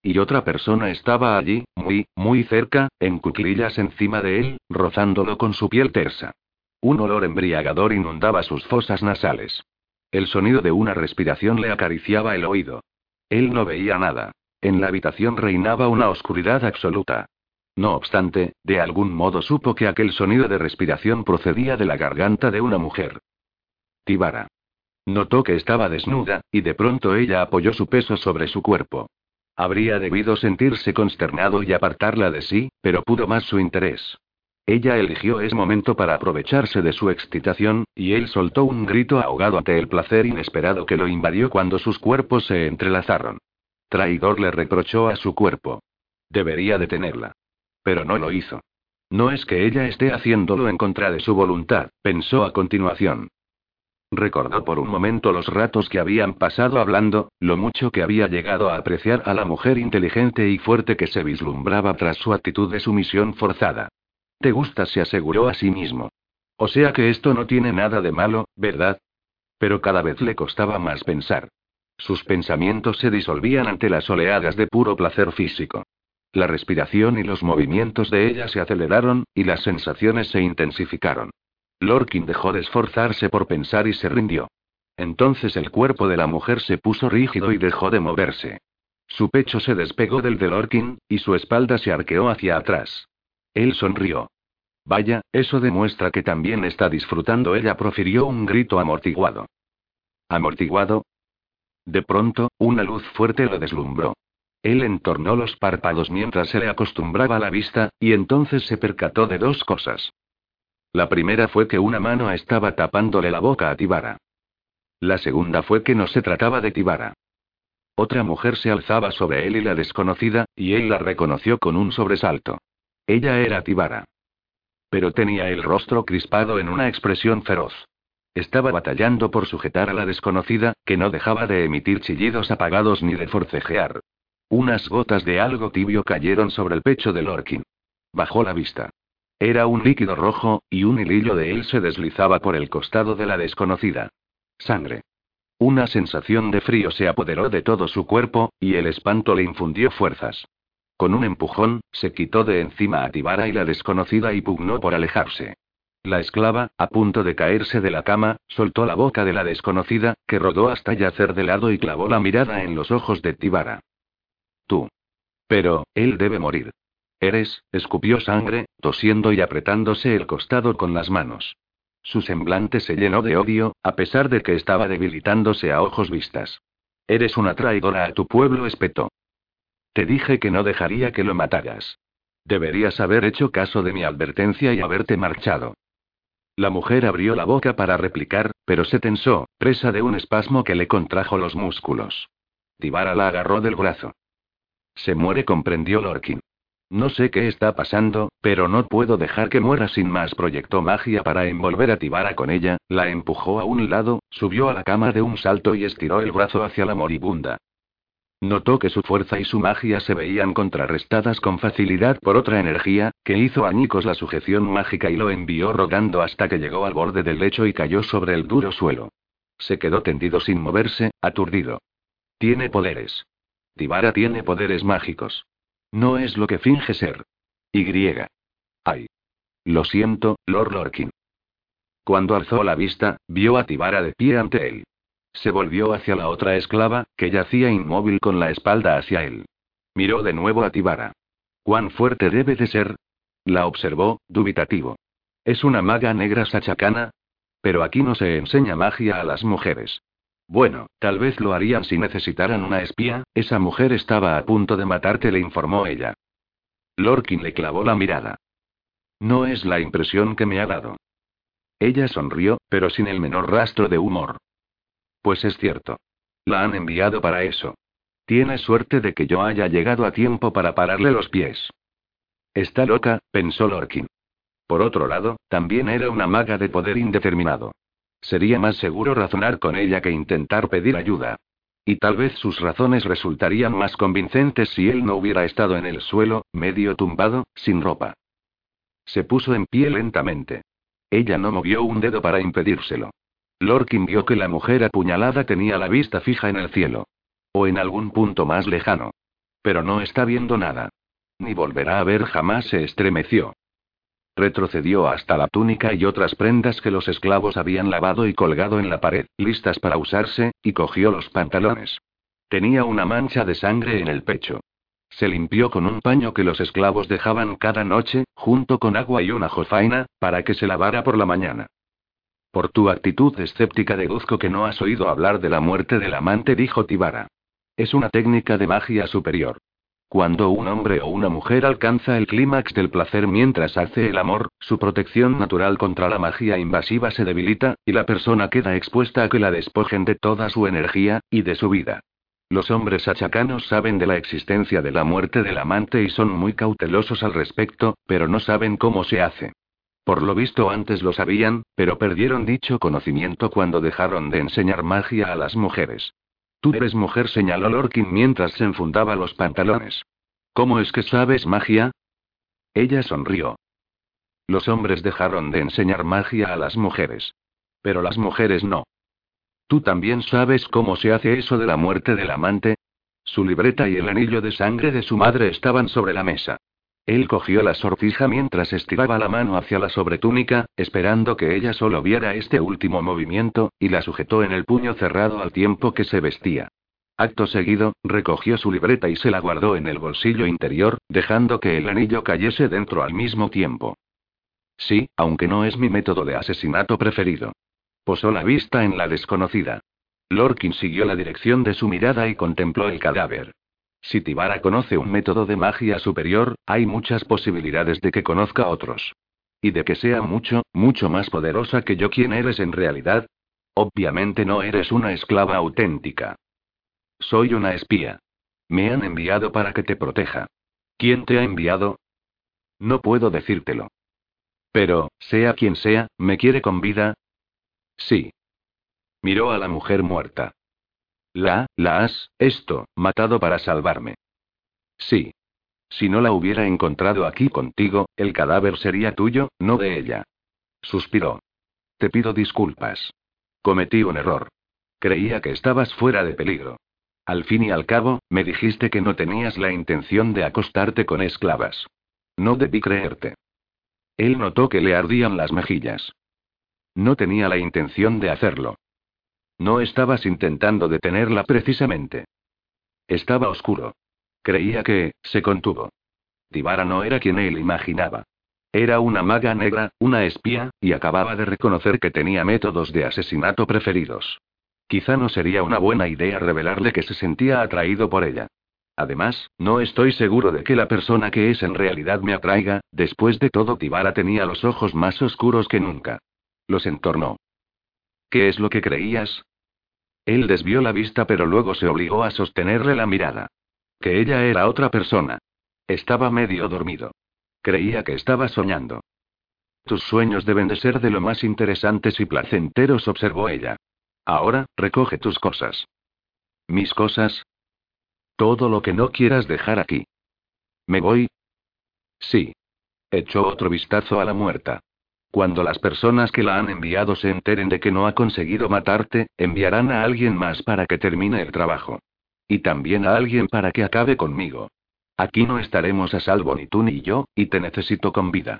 Y otra persona estaba allí, muy, muy cerca, en cuclillas encima de él, rozándolo con su piel tersa. Un olor embriagador inundaba sus fosas nasales. El sonido de una respiración le acariciaba el oído. Él no veía nada. En la habitación reinaba una oscuridad absoluta. No obstante, de algún modo supo que aquel sonido de respiración procedía de la garganta de una mujer. Tibara. Notó que estaba desnuda, y de pronto ella apoyó su peso sobre su cuerpo. Habría debido sentirse consternado y apartarla de sí, pero pudo más su interés. Ella eligió ese momento para aprovecharse de su excitación, y él soltó un grito ahogado ante el placer inesperado que lo invadió cuando sus cuerpos se entrelazaron. Traidor le reprochó a su cuerpo. Debería detenerla. Pero no lo hizo. No es que ella esté haciéndolo en contra de su voluntad, pensó a continuación. Recordó por un momento los ratos que habían pasado hablando, lo mucho que había llegado a apreciar a la mujer inteligente y fuerte que se vislumbraba tras su actitud de sumisión forzada. Te gusta, se aseguró a sí mismo. O sea que esto no tiene nada de malo, ¿verdad? Pero cada vez le costaba más pensar. Sus pensamientos se disolvían ante las oleadas de puro placer físico. La respiración y los movimientos de ella se aceleraron, y las sensaciones se intensificaron. Lorkin dejó de esforzarse por pensar y se rindió. Entonces el cuerpo de la mujer se puso rígido y dejó de moverse. Su pecho se despegó del de Lorkin, y su espalda se arqueó hacia atrás. Él sonrió. Vaya, eso demuestra que también está disfrutando. Ella profirió un grito amortiguado. ¿Amortiguado? De pronto, una luz fuerte lo deslumbró. Él entornó los párpados mientras se le acostumbraba la vista, y entonces se percató de dos cosas. La primera fue que una mano estaba tapándole la boca a Tibara. La segunda fue que no se trataba de Tibara. Otra mujer se alzaba sobre él y la desconocida, y él la reconoció con un sobresalto. Ella era Tibara. Pero tenía el rostro crispado en una expresión feroz. Estaba batallando por sujetar a la desconocida, que no dejaba de emitir chillidos apagados ni de forcejear. Unas gotas de algo tibio cayeron sobre el pecho de Lorkin. Bajó la vista. Era un líquido rojo, y un hilillo de él se deslizaba por el costado de la desconocida. Sangre. Una sensación de frío se apoderó de todo su cuerpo, y el espanto le infundió fuerzas. Con un empujón, se quitó de encima a Tibara y la desconocida y pugnó por alejarse. La esclava, a punto de caerse de la cama, soltó la boca de la desconocida, que rodó hasta yacer de lado y clavó la mirada en los ojos de Tibara. Tú. Pero, él debe morir. Eres, escupió sangre, tosiendo y apretándose el costado con las manos. Su semblante se llenó de odio, a pesar de que estaba debilitándose a ojos vistas. Eres una traidora a tu pueblo, espetó. Te dije que no dejaría que lo mataras. Deberías haber hecho caso de mi advertencia y haberte marchado. La mujer abrió la boca para replicar, pero se tensó, presa de un espasmo que le contrajo los músculos. Tibara la agarró del brazo. Se muere, comprendió Lorkin. No sé qué está pasando, pero no puedo dejar que muera sin más. Proyectó magia para envolver a Tibara con ella, la empujó a un lado, subió a la cama de un salto y estiró el brazo hacia la moribunda. Notó que su fuerza y su magia se veían contrarrestadas con facilidad por otra energía, que hizo añicos la sujeción mágica y lo envió rodando hasta que llegó al borde del lecho y cayó sobre el duro suelo. Se quedó tendido sin moverse, aturdido. Tiene poderes. Tibara tiene poderes mágicos. No es lo que finge ser. Y. Ay. Lo siento, Lord Lorkin. Cuando alzó la vista, vio a Tibara de pie ante él. Se volvió hacia la otra esclava, que yacía inmóvil con la espalda hacia él. Miró de nuevo a Tibara. ¿Cuán fuerte debe de ser? La observó, dubitativo. ¿Es una maga negra sachacana? Pero aquí no se enseña magia a las mujeres. Bueno, tal vez lo harían si necesitaran una espía, esa mujer estaba a punto de matarte, le informó ella. Lorkin le clavó la mirada. No es la impresión que me ha dado. Ella sonrió, pero sin el menor rastro de humor. Pues es cierto. La han enviado para eso. Tiene suerte de que yo haya llegado a tiempo para pararle los pies. Está loca, pensó Lorkin. Por otro lado, también era una maga de poder indeterminado. Sería más seguro razonar con ella que intentar pedir ayuda. Y tal vez sus razones resultarían más convincentes si él no hubiera estado en el suelo, medio tumbado, sin ropa. Se puso en pie lentamente. Ella no movió un dedo para impedírselo. Lorkin vio que la mujer apuñalada tenía la vista fija en el cielo. O en algún punto más lejano. Pero no está viendo nada. Ni volverá a ver jamás se estremeció. Retrocedió hasta la túnica y otras prendas que los esclavos habían lavado y colgado en la pared, listas para usarse, y cogió los pantalones. Tenía una mancha de sangre en el pecho. Se limpió con un paño que los esclavos dejaban cada noche, junto con agua y una jofaina, para que se lavara por la mañana. Por tu actitud escéptica deduzco que no has oído hablar de la muerte del amante, dijo Tibara. Es una técnica de magia superior. Cuando un hombre o una mujer alcanza el clímax del placer mientras hace el amor, su protección natural contra la magia invasiva se debilita, y la persona queda expuesta a que la despojen de toda su energía, y de su vida. Los hombres achacanos saben de la existencia de la muerte del amante y son muy cautelosos al respecto, pero no saben cómo se hace. Por lo visto antes lo sabían, pero perdieron dicho conocimiento cuando dejaron de enseñar magia a las mujeres. Tú eres mujer, señaló Lorkin mientras se enfundaba los pantalones. ¿Cómo es que sabes magia? Ella sonrió. Los hombres dejaron de enseñar magia a las mujeres. Pero las mujeres no. ¿Tú también sabes cómo se hace eso de la muerte del amante? Su libreta y el anillo de sangre de su madre estaban sobre la mesa. Él cogió la sortija mientras estiraba la mano hacia la sobretúnica, esperando que ella solo viera este último movimiento, y la sujetó en el puño cerrado al tiempo que se vestía. Acto seguido, recogió su libreta y se la guardó en el bolsillo interior, dejando que el anillo cayese dentro al mismo tiempo. Sí, aunque no es mi método de asesinato preferido. Posó la vista en la desconocida. Lorkin siguió la dirección de su mirada y contempló el cadáver. Si Tibara conoce un método de magia superior, hay muchas posibilidades de que conozca otros. Y de que sea mucho, mucho más poderosa que yo quien eres en realidad. Obviamente no eres una esclava auténtica. Soy una espía. Me han enviado para que te proteja. ¿Quién te ha enviado? No puedo decírtelo. Pero, sea quien sea, ¿me quiere con vida? Sí. Miró a la mujer muerta. La, la has, esto, matado para salvarme. Sí. Si no la hubiera encontrado aquí contigo, el cadáver sería tuyo, no de ella. Suspiró. Te pido disculpas. Cometí un error. Creía que estabas fuera de peligro. Al fin y al cabo, me dijiste que no tenías la intención de acostarte con esclavas. No debí creerte. Él notó que le ardían las mejillas. No tenía la intención de hacerlo. No estabas intentando detenerla precisamente. Estaba oscuro. Creía que, se contuvo. Tibara no era quien él imaginaba. Era una maga negra, una espía, y acababa de reconocer que tenía métodos de asesinato preferidos. Quizá no sería una buena idea revelarle que se sentía atraído por ella. Además, no estoy seguro de que la persona que es en realidad me atraiga, después de todo Tibara tenía los ojos más oscuros que nunca. Los entornó. ¿Qué es lo que creías? Él desvió la vista pero luego se obligó a sostenerle la mirada. Que ella era otra persona. Estaba medio dormido. Creía que estaba soñando. Tus sueños deben de ser de lo más interesantes y placenteros, observó ella. Ahora, recoge tus cosas. ¿Mis cosas? Todo lo que no quieras dejar aquí. ¿Me voy? Sí. Echó otro vistazo a la muerta. Cuando las personas que la han enviado se enteren de que no ha conseguido matarte, enviarán a alguien más para que termine el trabajo. Y también a alguien para que acabe conmigo. Aquí no estaremos a salvo ni tú ni yo, y te necesito con vida.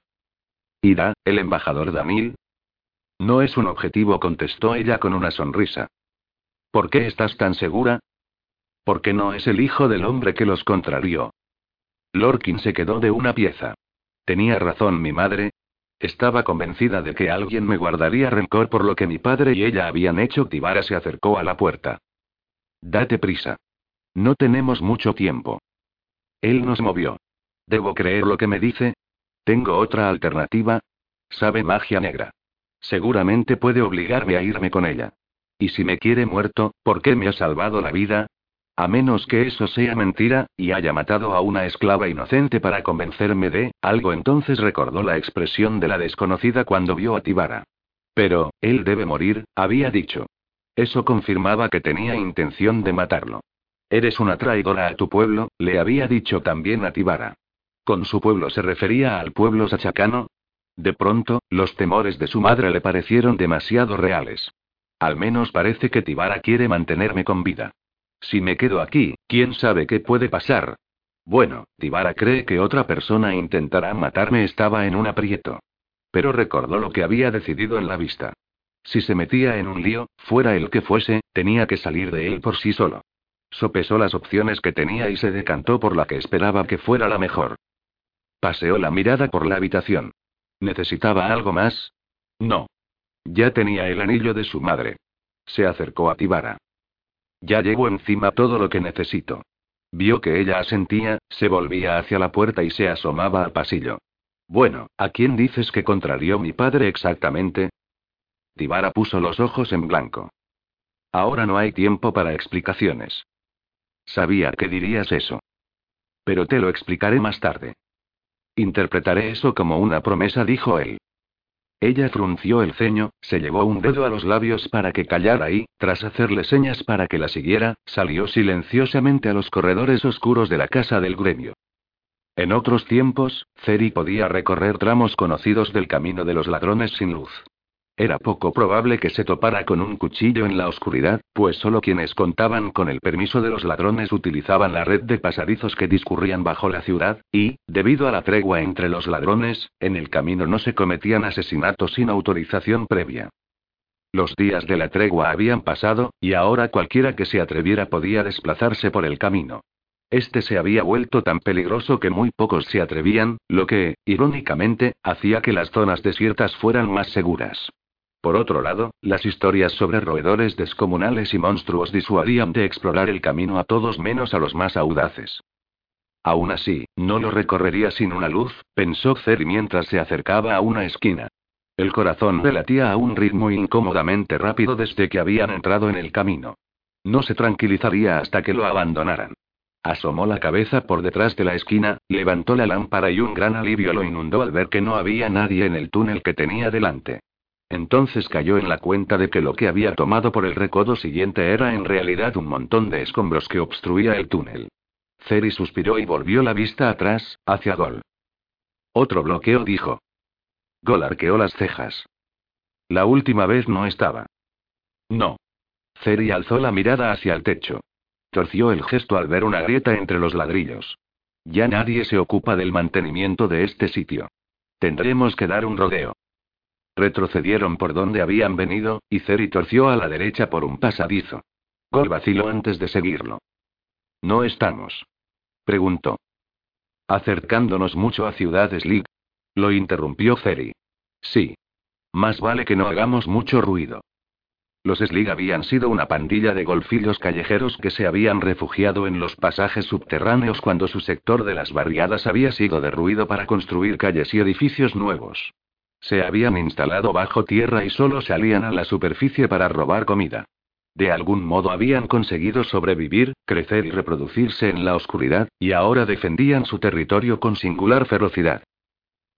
¿Irá, el embajador Danil? No es un objetivo, contestó ella con una sonrisa. ¿Por qué estás tan segura? Porque no es el hijo del hombre que los contrarió. Lorkin se quedó de una pieza. Tenía razón mi madre, estaba convencida de que alguien me guardaría rencor por lo que mi padre y ella habían hecho. Tibara se acercó a la puerta. Date prisa. No tenemos mucho tiempo. Él nos movió. ¿Debo creer lo que me dice? ¿Tengo otra alternativa? Sabe magia negra. Seguramente puede obligarme a irme con ella. Y si me quiere muerto, ¿por qué me ha salvado la vida? A menos que eso sea mentira, y haya matado a una esclava inocente para convencerme de algo, entonces recordó la expresión de la desconocida cuando vio a Tibara. Pero, él debe morir, había dicho. Eso confirmaba que tenía intención de matarlo. Eres una traidora a tu pueblo, le había dicho también a Tibara. ¿Con su pueblo se refería al pueblo sachacano? De pronto, los temores de su madre le parecieron demasiado reales. Al menos parece que Tibara quiere mantenerme con vida. Si me quedo aquí, ¿quién sabe qué puede pasar? Bueno, Tibara cree que otra persona intentará matarme. Estaba en un aprieto. Pero recordó lo que había decidido en la vista. Si se metía en un lío, fuera el que fuese, tenía que salir de él por sí solo. Sopesó las opciones que tenía y se decantó por la que esperaba que fuera la mejor. Paseó la mirada por la habitación. ¿Necesitaba algo más? No. Ya tenía el anillo de su madre. Se acercó a Tibara. Ya llevo encima todo lo que necesito. Vio que ella asentía, se volvía hacia la puerta y se asomaba al pasillo. Bueno, ¿a quién dices que contrarió mi padre exactamente? Tibara puso los ojos en blanco. Ahora no hay tiempo para explicaciones. Sabía que dirías eso. Pero te lo explicaré más tarde. Interpretaré eso como una promesa, dijo él. Ella frunció el ceño, se llevó un dedo a los labios para que callara y, tras hacerle señas para que la siguiera, salió silenciosamente a los corredores oscuros de la casa del gremio. En otros tiempos, Ceri podía recorrer tramos conocidos del camino de los ladrones sin luz. Era poco probable que se topara con un cuchillo en la oscuridad, pues solo quienes contaban con el permiso de los ladrones utilizaban la red de pasadizos que discurrían bajo la ciudad, y, debido a la tregua entre los ladrones, en el camino no se cometían asesinatos sin autorización previa. Los días de la tregua habían pasado, y ahora cualquiera que se atreviera podía desplazarse por el camino. Este se había vuelto tan peligroso que muy pocos se atrevían, lo que, irónicamente, hacía que las zonas desiertas fueran más seguras. Por otro lado, las historias sobre roedores descomunales y monstruos disuadían de explorar el camino a todos menos a los más audaces. Aún así, no lo recorrería sin una luz, pensó Ceri mientras se acercaba a una esquina. El corazón le latía a un ritmo incómodamente rápido desde que habían entrado en el camino. No se tranquilizaría hasta que lo abandonaran. Asomó la cabeza por detrás de la esquina, levantó la lámpara y un gran alivio lo inundó al ver que no había nadie en el túnel que tenía delante. Entonces cayó en la cuenta de que lo que había tomado por el recodo siguiente era en realidad un montón de escombros que obstruía el túnel. Ceri suspiró y volvió la vista atrás, hacia Gol. Otro bloqueo dijo. Gol arqueó las cejas. La última vez no estaba. No. Ceri alzó la mirada hacia el techo. Torció el gesto al ver una grieta entre los ladrillos. Ya nadie se ocupa del mantenimiento de este sitio. Tendremos que dar un rodeo. Retrocedieron por donde habían venido, y Ceri torció a la derecha por un pasadizo. Gol vaciló antes de seguirlo. ¿No estamos? Preguntó. Acercándonos mucho a Ciudad Slig. Lo interrumpió Ceri. Sí. Más vale que no hagamos mucho ruido. Los Slig habían sido una pandilla de golfillos callejeros que se habían refugiado en los pasajes subterráneos cuando su sector de las barriadas había sido derruido para construir calles y edificios nuevos. Se habían instalado bajo tierra y solo salían a la superficie para robar comida. De algún modo habían conseguido sobrevivir, crecer y reproducirse en la oscuridad, y ahora defendían su territorio con singular ferocidad.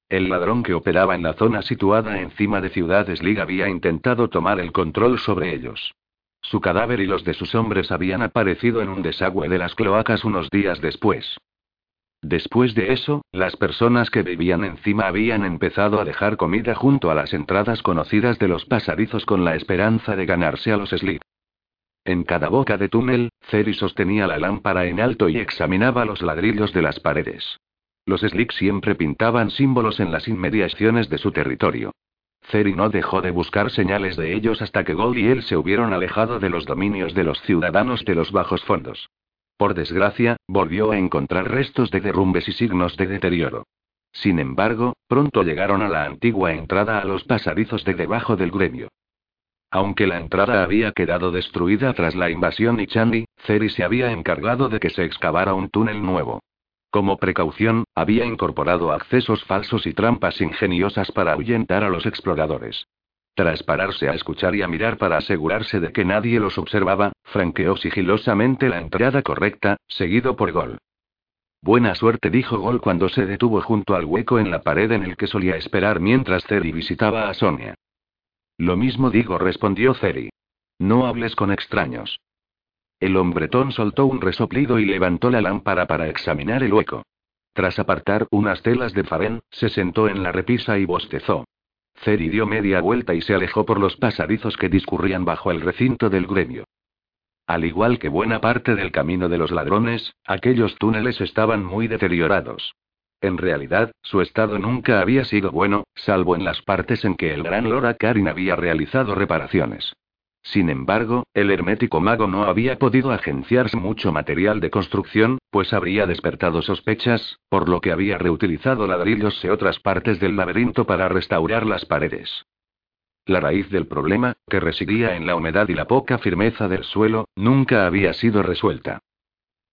El ladrón que operaba en la zona situada encima de Ciudad Slig había intentado tomar el control sobre ellos. Su cadáver y los de sus hombres habían aparecido en un desagüe de las cloacas unos días después. Después de eso, las personas que vivían encima habían empezado a dejar comida junto a las entradas conocidas de los pasadizos con la esperanza de ganarse a los Slig. En cada boca de túnel, Ceri sostenía la lámpara en alto y examinaba los ladrillos de las paredes. Los Slig siempre pintaban símbolos en las inmediaciones de su territorio. Ceri no dejó de buscar señales de ellos hasta que Gold y él se hubieron alejado de los dominios de los ciudadanos de los bajos fondos. Por desgracia, volvió a encontrar restos de derrumbes y signos de deterioro. Sin embargo, pronto llegaron a la antigua entrada a los pasadizos de debajo del gremio. Aunque la entrada había quedado destruida tras la invasión y Chandy, Ceri se había encargado de que se excavara un túnel nuevo. Como precaución, había incorporado accesos falsos y trampas ingeniosas para ahuyentar a los exploradores. Tras pararse a escuchar y a mirar para asegurarse de que nadie los observaba, franqueó sigilosamente la entrada correcta, seguido por Gol. Buena suerte, dijo Gol cuando se detuvo junto al hueco en la pared en el que solía esperar mientras Ceri visitaba a Sonia. Lo mismo digo, respondió Ceri. No hables con extraños. El hombretón soltó un resoplido y levantó la lámpara para examinar el hueco. Tras apartar unas telas de farén, se sentó en la repisa y bostezó. Ceri dio media vuelta y se alejó por los pasadizos que discurrían bajo el recinto del gremio. Al igual que buena parte del camino de los ladrones, aquellos túneles estaban muy deteriorados. En realidad, su estado nunca había sido bueno, salvo en las partes en que el gran Lora Karin había realizado reparaciones. Sin embargo, el hermético mago no había podido agenciarse mucho material de construcción, pues habría despertado sospechas, por lo que había reutilizado ladrillos de otras partes del laberinto para restaurar las paredes. La raíz del problema, que residía en la humedad y la poca firmeza del suelo, nunca había sido resuelta.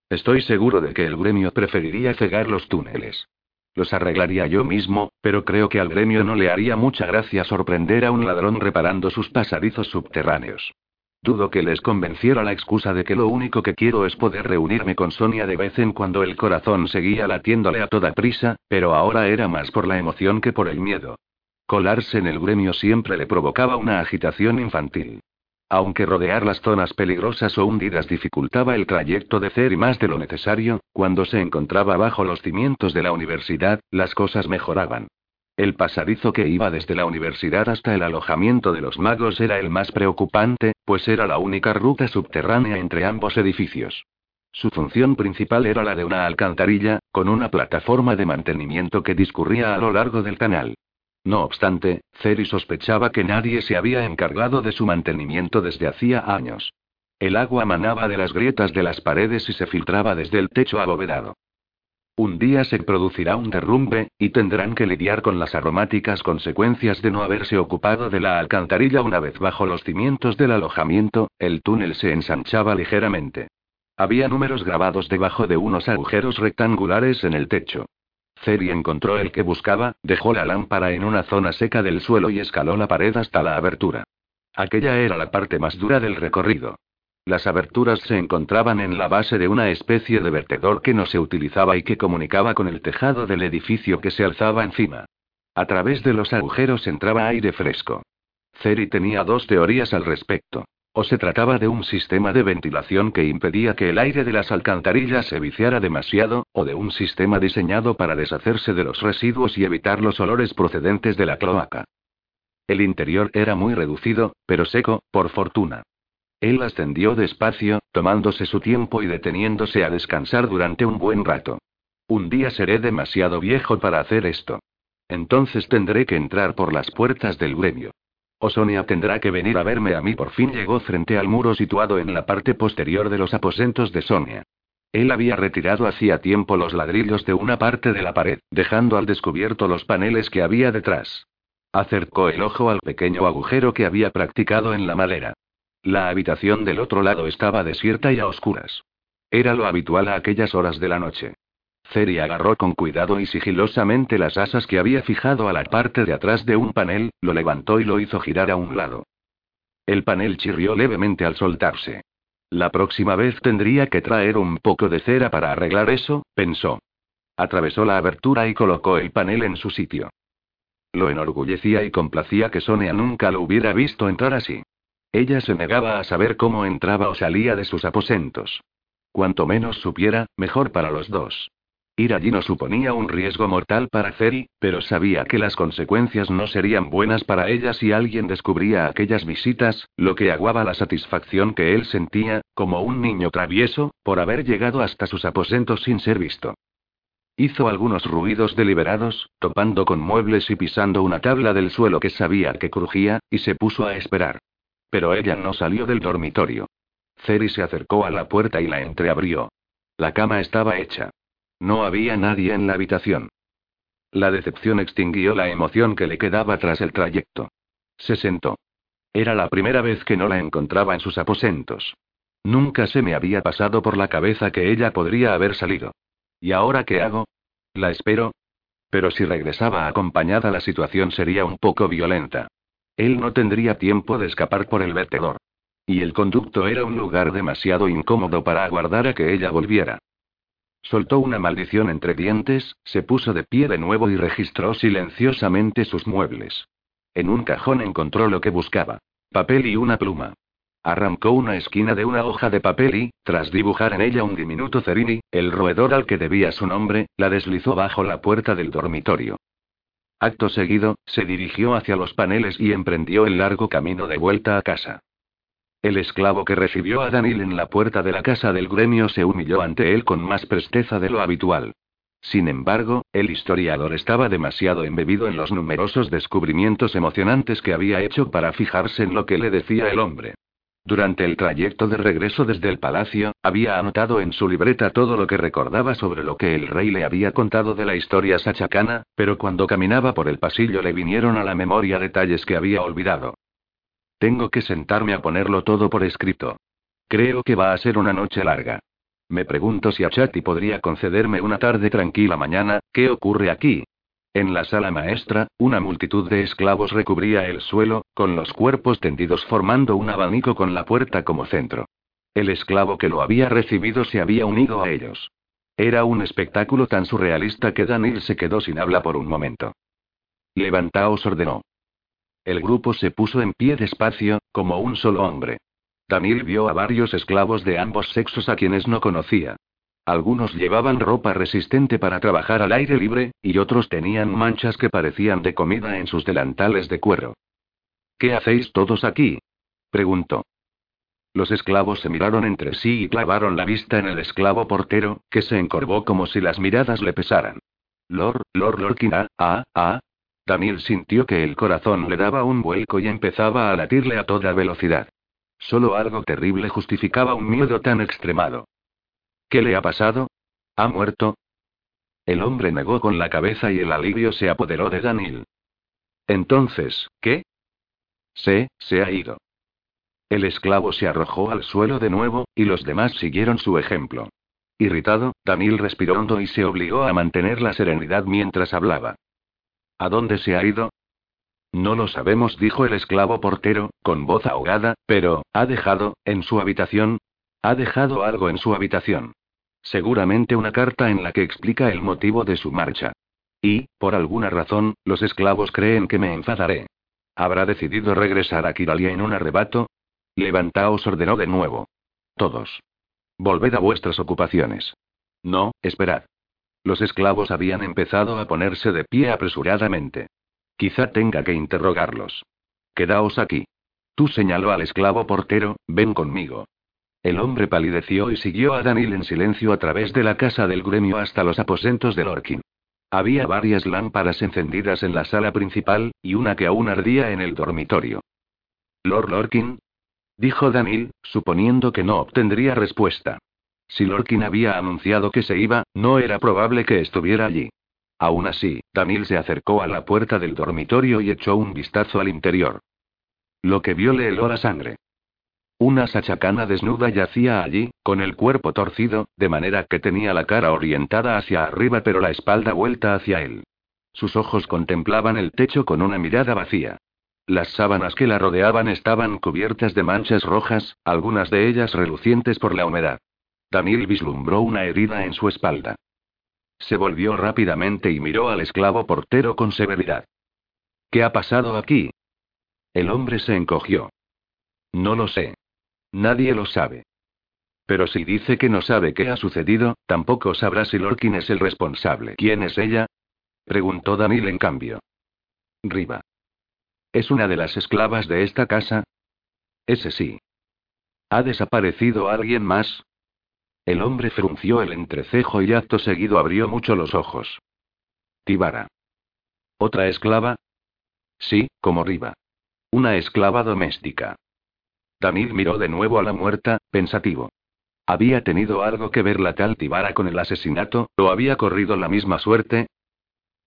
Estoy seguro de que el gremio preferiría cegar los túneles. Los arreglaría yo mismo, pero creo que al gremio no le haría mucha gracia sorprender a un ladrón reparando sus pasadizos subterráneos. Dudo que les convenciera la excusa de que lo único que quiero es poder reunirme con Sonia de vez en cuando el corazón seguía latiéndole a toda prisa, pero ahora era más por la emoción que por el miedo. Colarse en el gremio siempre le provocaba una agitación infantil. Aunque rodear las zonas peligrosas o hundidas dificultaba el trayecto de Ceri más de lo necesario, cuando se encontraba bajo los cimientos de la universidad, las cosas mejoraban. El pasadizo que iba desde la universidad hasta el alojamiento de los magos era el más preocupante, pues era la única ruta subterránea entre ambos edificios. Su función principal era la de una alcantarilla, con una plataforma de mantenimiento que discurría a lo largo del canal. No obstante, Ceri sospechaba que nadie se había encargado de su mantenimiento desde hacía años. El agua manaba de las grietas de las paredes y se filtraba desde el techo abovedado. Un día se producirá un derrumbe, y tendrán que lidiar con las aromáticas consecuencias de no haberse ocupado de la alcantarilla una vez bajo los cimientos del alojamiento, el túnel se ensanchaba ligeramente. Había números grabados debajo de unos agujeros rectangulares en el techo. Ceri encontró el que buscaba, dejó la lámpara en una zona seca del suelo y escaló la pared hasta la abertura. Aquella era la parte más dura del recorrido. Las aberturas se encontraban en la base de una especie de vertedor que no se utilizaba y que comunicaba con el tejado del edificio que se alzaba encima. A través de los agujeros entraba aire fresco. Ceri tenía dos teorías al respecto. O se trataba de un sistema de ventilación que impedía que el aire de las alcantarillas se viciara demasiado, o de un sistema diseñado para deshacerse de los residuos y evitar los olores procedentes de la cloaca. El interior era muy reducido, pero seco, por fortuna. Él ascendió despacio, tomándose su tiempo y deteniéndose a descansar durante un buen rato. Un día seré demasiado viejo para hacer esto. Entonces tendré que entrar por las puertas del gremio. O Sonia tendrá que venir a verme a mí. Por fin llegó frente al muro situado en la parte posterior de los aposentos de Sonia. Él había retirado hacía tiempo los ladrillos de una parte de la pared, dejando al descubierto los paneles que había detrás. Acercó el ojo al pequeño agujero que había practicado en la madera. La habitación del otro lado estaba desierta y a oscuras. Era lo habitual a aquellas horas de la noche. Ceri agarró con cuidado y sigilosamente las asas que había fijado a la parte de atrás de un panel, lo levantó y lo hizo girar a un lado. El panel chirrió levemente al soltarse. La próxima vez tendría que traer un poco de cera para arreglar eso, pensó. Atravesó la abertura y colocó el panel en su sitio. Lo enorgullecía y complacía que Sonia nunca lo hubiera visto entrar así. Ella se negaba a saber cómo entraba o salía de sus aposentos. Cuanto menos supiera, mejor para los dos. Ir allí no suponía un riesgo mortal para Ceri, pero sabía que las consecuencias no serían buenas para ella si alguien descubría aquellas visitas, lo que aguaba la satisfacción que él sentía, como un niño travieso, por haber llegado hasta sus aposentos sin ser visto. Hizo algunos ruidos deliberados, topando con muebles y pisando una tabla del suelo que sabía que crujía, y se puso a esperar. Pero ella no salió del dormitorio. Ceri se acercó a la puerta y la entreabrió. La cama estaba hecha. No había nadie en la habitación. La decepción extinguió la emoción que le quedaba tras el trayecto. Se sentó. Era la primera vez que no la encontraba en sus aposentos. Nunca se me había pasado por la cabeza que ella podría haber salido. ¿Y ahora qué hago? ¿La espero? Pero si regresaba acompañada la situación sería un poco violenta. Él no tendría tiempo de escapar por el vertedor. Y el conducto era un lugar demasiado incómodo para aguardar a que ella volviera. Soltó una maldición entre dientes, se puso de pie de nuevo y registró silenciosamente sus muebles. En un cajón encontró lo que buscaba. Papel y una pluma. Arrancó una esquina de una hoja de papel y, tras dibujar en ella un diminuto cerini, el roedor al que debía su nombre, la deslizó bajo la puerta del dormitorio. Acto seguido, se dirigió hacia los paneles y emprendió el largo camino de vuelta a casa. El esclavo que recibió a Danil en la puerta de la casa del gremio se humilló ante él con más presteza de lo habitual. Sin embargo, el historiador estaba demasiado embebido en los numerosos descubrimientos emocionantes que había hecho para fijarse en lo que le decía el hombre. Durante el trayecto de regreso desde el palacio, había anotado en su libreta todo lo que recordaba sobre lo que el rey le había contado de la historia sachacana, pero cuando caminaba por el pasillo le vinieron a la memoria detalles que había olvidado. Tengo que sentarme a ponerlo todo por escrito. Creo que va a ser una noche larga. Me pregunto si Achati podría concederme una tarde tranquila mañana, ¿qué ocurre aquí? En la sala maestra, una multitud de esclavos recubría el suelo, con los cuerpos tendidos formando un abanico con la puerta como centro. El esclavo que lo había recibido se había unido a ellos. Era un espectáculo tan surrealista que Daniel se quedó sin habla por un momento. Levantaos ordenó. El grupo se puso en pie despacio, como un solo hombre. Daniel vio a varios esclavos de ambos sexos a quienes no conocía. Algunos llevaban ropa resistente para trabajar al aire libre, y otros tenían manchas que parecían de comida en sus delantales de cuero. ¿Qué hacéis todos aquí? preguntó. Los esclavos se miraron entre sí y clavaron la vista en el esclavo portero, que se encorvó como si las miradas le pesaran. Lord, Lord Lorkin, ah, ah, ah. Daniel sintió que el corazón le daba un vuelco y empezaba a latirle a toda velocidad. Solo algo terrible justificaba un miedo tan extremado. ¿Qué le ha pasado? ¿Ha muerto? El hombre negó con la cabeza y el alivio se apoderó de Daniel. Entonces, ¿qué? Se, se ha ido. El esclavo se arrojó al suelo de nuevo, y los demás siguieron su ejemplo. Irritado, Daniel respiró hondo y se obligó a mantener la serenidad mientras hablaba. ¿A dónde se ha ido? No lo sabemos, dijo el esclavo portero, con voz ahogada, pero, ha dejado, en su habitación. Ha dejado algo en su habitación. Seguramente una carta en la que explica el motivo de su marcha. Y, por alguna razón, los esclavos creen que me enfadaré. ¿Habrá decidido regresar a Kiralia en un arrebato? Levantaos, ordenó de nuevo. Todos. Volved a vuestras ocupaciones. No, esperad. Los esclavos habían empezado a ponerse de pie apresuradamente. Quizá tenga que interrogarlos. Quedaos aquí. Tú señaló al esclavo portero, ven conmigo. El hombre palideció y siguió a Daniel en silencio a través de la casa del gremio hasta los aposentos de Lorkin. Había varias lámparas encendidas en la sala principal, y una que aún ardía en el dormitorio. Lord Lorkin, dijo Daniel, suponiendo que no obtendría respuesta. Si Lorkin había anunciado que se iba, no era probable que estuviera allí. Aún así, Daniel se acercó a la puerta del dormitorio y echó un vistazo al interior. Lo que vio le heló la sangre. Una sachacana desnuda yacía allí, con el cuerpo torcido, de manera que tenía la cara orientada hacia arriba pero la espalda vuelta hacia él. Sus ojos contemplaban el techo con una mirada vacía. Las sábanas que la rodeaban estaban cubiertas de manchas rojas, algunas de ellas relucientes por la humedad. Daniel vislumbró una herida en su espalda. Se volvió rápidamente y miró al esclavo portero con severidad. ¿Qué ha pasado aquí? El hombre se encogió. No lo sé. Nadie lo sabe. Pero si dice que no sabe qué ha sucedido, tampoco sabrá si Lorkin es el responsable. ¿Quién es ella? preguntó Daniel en cambio. Riva. ¿Es una de las esclavas de esta casa? Ese sí. ¿Ha desaparecido alguien más? El hombre frunció el entrecejo y acto seguido abrió mucho los ojos. Tibara. ¿Otra esclava? Sí, como Riva. Una esclava doméstica. Daniel miró de nuevo a la muerta, pensativo. ¿Había tenido algo que ver la tal Tibara con el asesinato, o había corrido la misma suerte?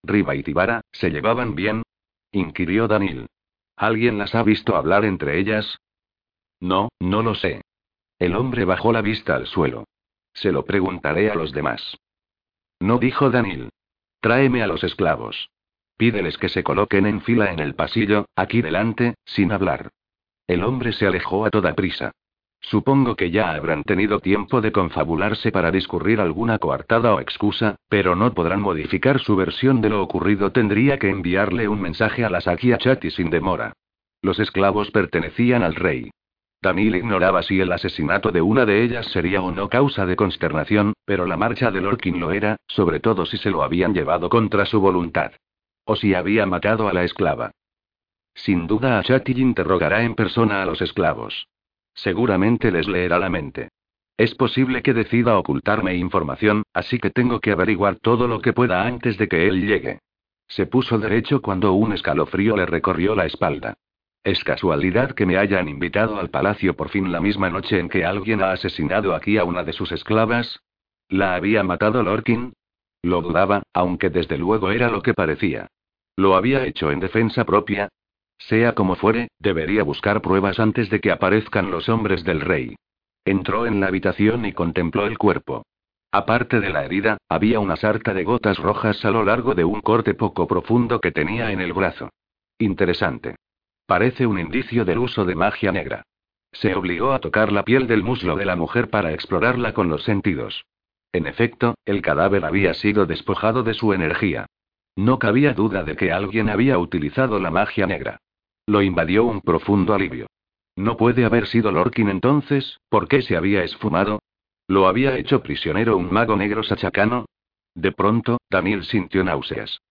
¿Riva y Tibara, se llevaban bien? inquirió Daniel. ¿Alguien las ha visto hablar entre ellas? No, no lo sé. El hombre bajó la vista al suelo. Se lo preguntaré a los demás. No dijo Daniel. Tráeme a los esclavos. Pídeles que se coloquen en fila en el pasillo, aquí delante, sin hablar. El hombre se alejó a toda prisa. Supongo que ya habrán tenido tiempo de confabularse para discurrir alguna coartada o excusa, pero no podrán modificar su versión de lo ocurrido. Tendría que enviarle un mensaje a la Sakia Chati sin demora. Los esclavos pertenecían al rey. Daniel ignoraba si el asesinato de una de ellas sería o no causa de consternación, pero la marcha de Lorkin lo era, sobre todo si se lo habían llevado contra su voluntad. O si había matado a la esclava. Sin duda Achati interrogará en persona a los esclavos. Seguramente les leerá la mente. Es posible que decida ocultarme información, así que tengo que averiguar todo lo que pueda antes de que él llegue. Se puso derecho cuando un escalofrío le recorrió la espalda. ¿Es casualidad que me hayan invitado al palacio por fin la misma noche en que alguien ha asesinado aquí a una de sus esclavas? ¿La había matado Lorkin? Lo dudaba, aunque desde luego era lo que parecía. ¿Lo había hecho en defensa propia? Sea como fuere, debería buscar pruebas antes de que aparezcan los hombres del rey. Entró en la habitación y contempló el cuerpo. Aparte de la herida, había una sarta de gotas rojas a lo largo de un corte poco profundo que tenía en el brazo. Interesante. Parece un indicio del uso de magia negra. Se obligó a tocar la piel del muslo de la mujer para explorarla con los sentidos. En efecto, el cadáver había sido despojado de su energía. No cabía duda de que alguien había utilizado la magia negra. Lo invadió un profundo alivio. No puede haber sido Lorkin entonces, ¿por qué se había esfumado? ¿Lo había hecho prisionero un mago negro sachacano? De pronto, Daniel sintió náuseas.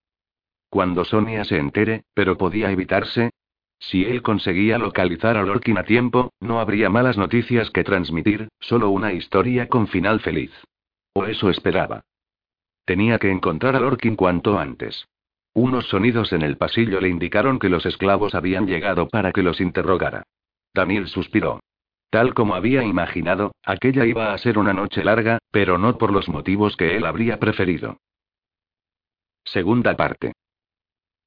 Cuando Sonia se entere, pero podía evitarse. Si él conseguía localizar a Lorkin a tiempo, no habría malas noticias que transmitir, solo una historia con final feliz. O eso esperaba. Tenía que encontrar a Lorkin cuanto antes. Unos sonidos en el pasillo le indicaron que los esclavos habían llegado para que los interrogara. Daniel suspiró. Tal como había imaginado, aquella iba a ser una noche larga, pero no por los motivos que él habría preferido. Segunda parte.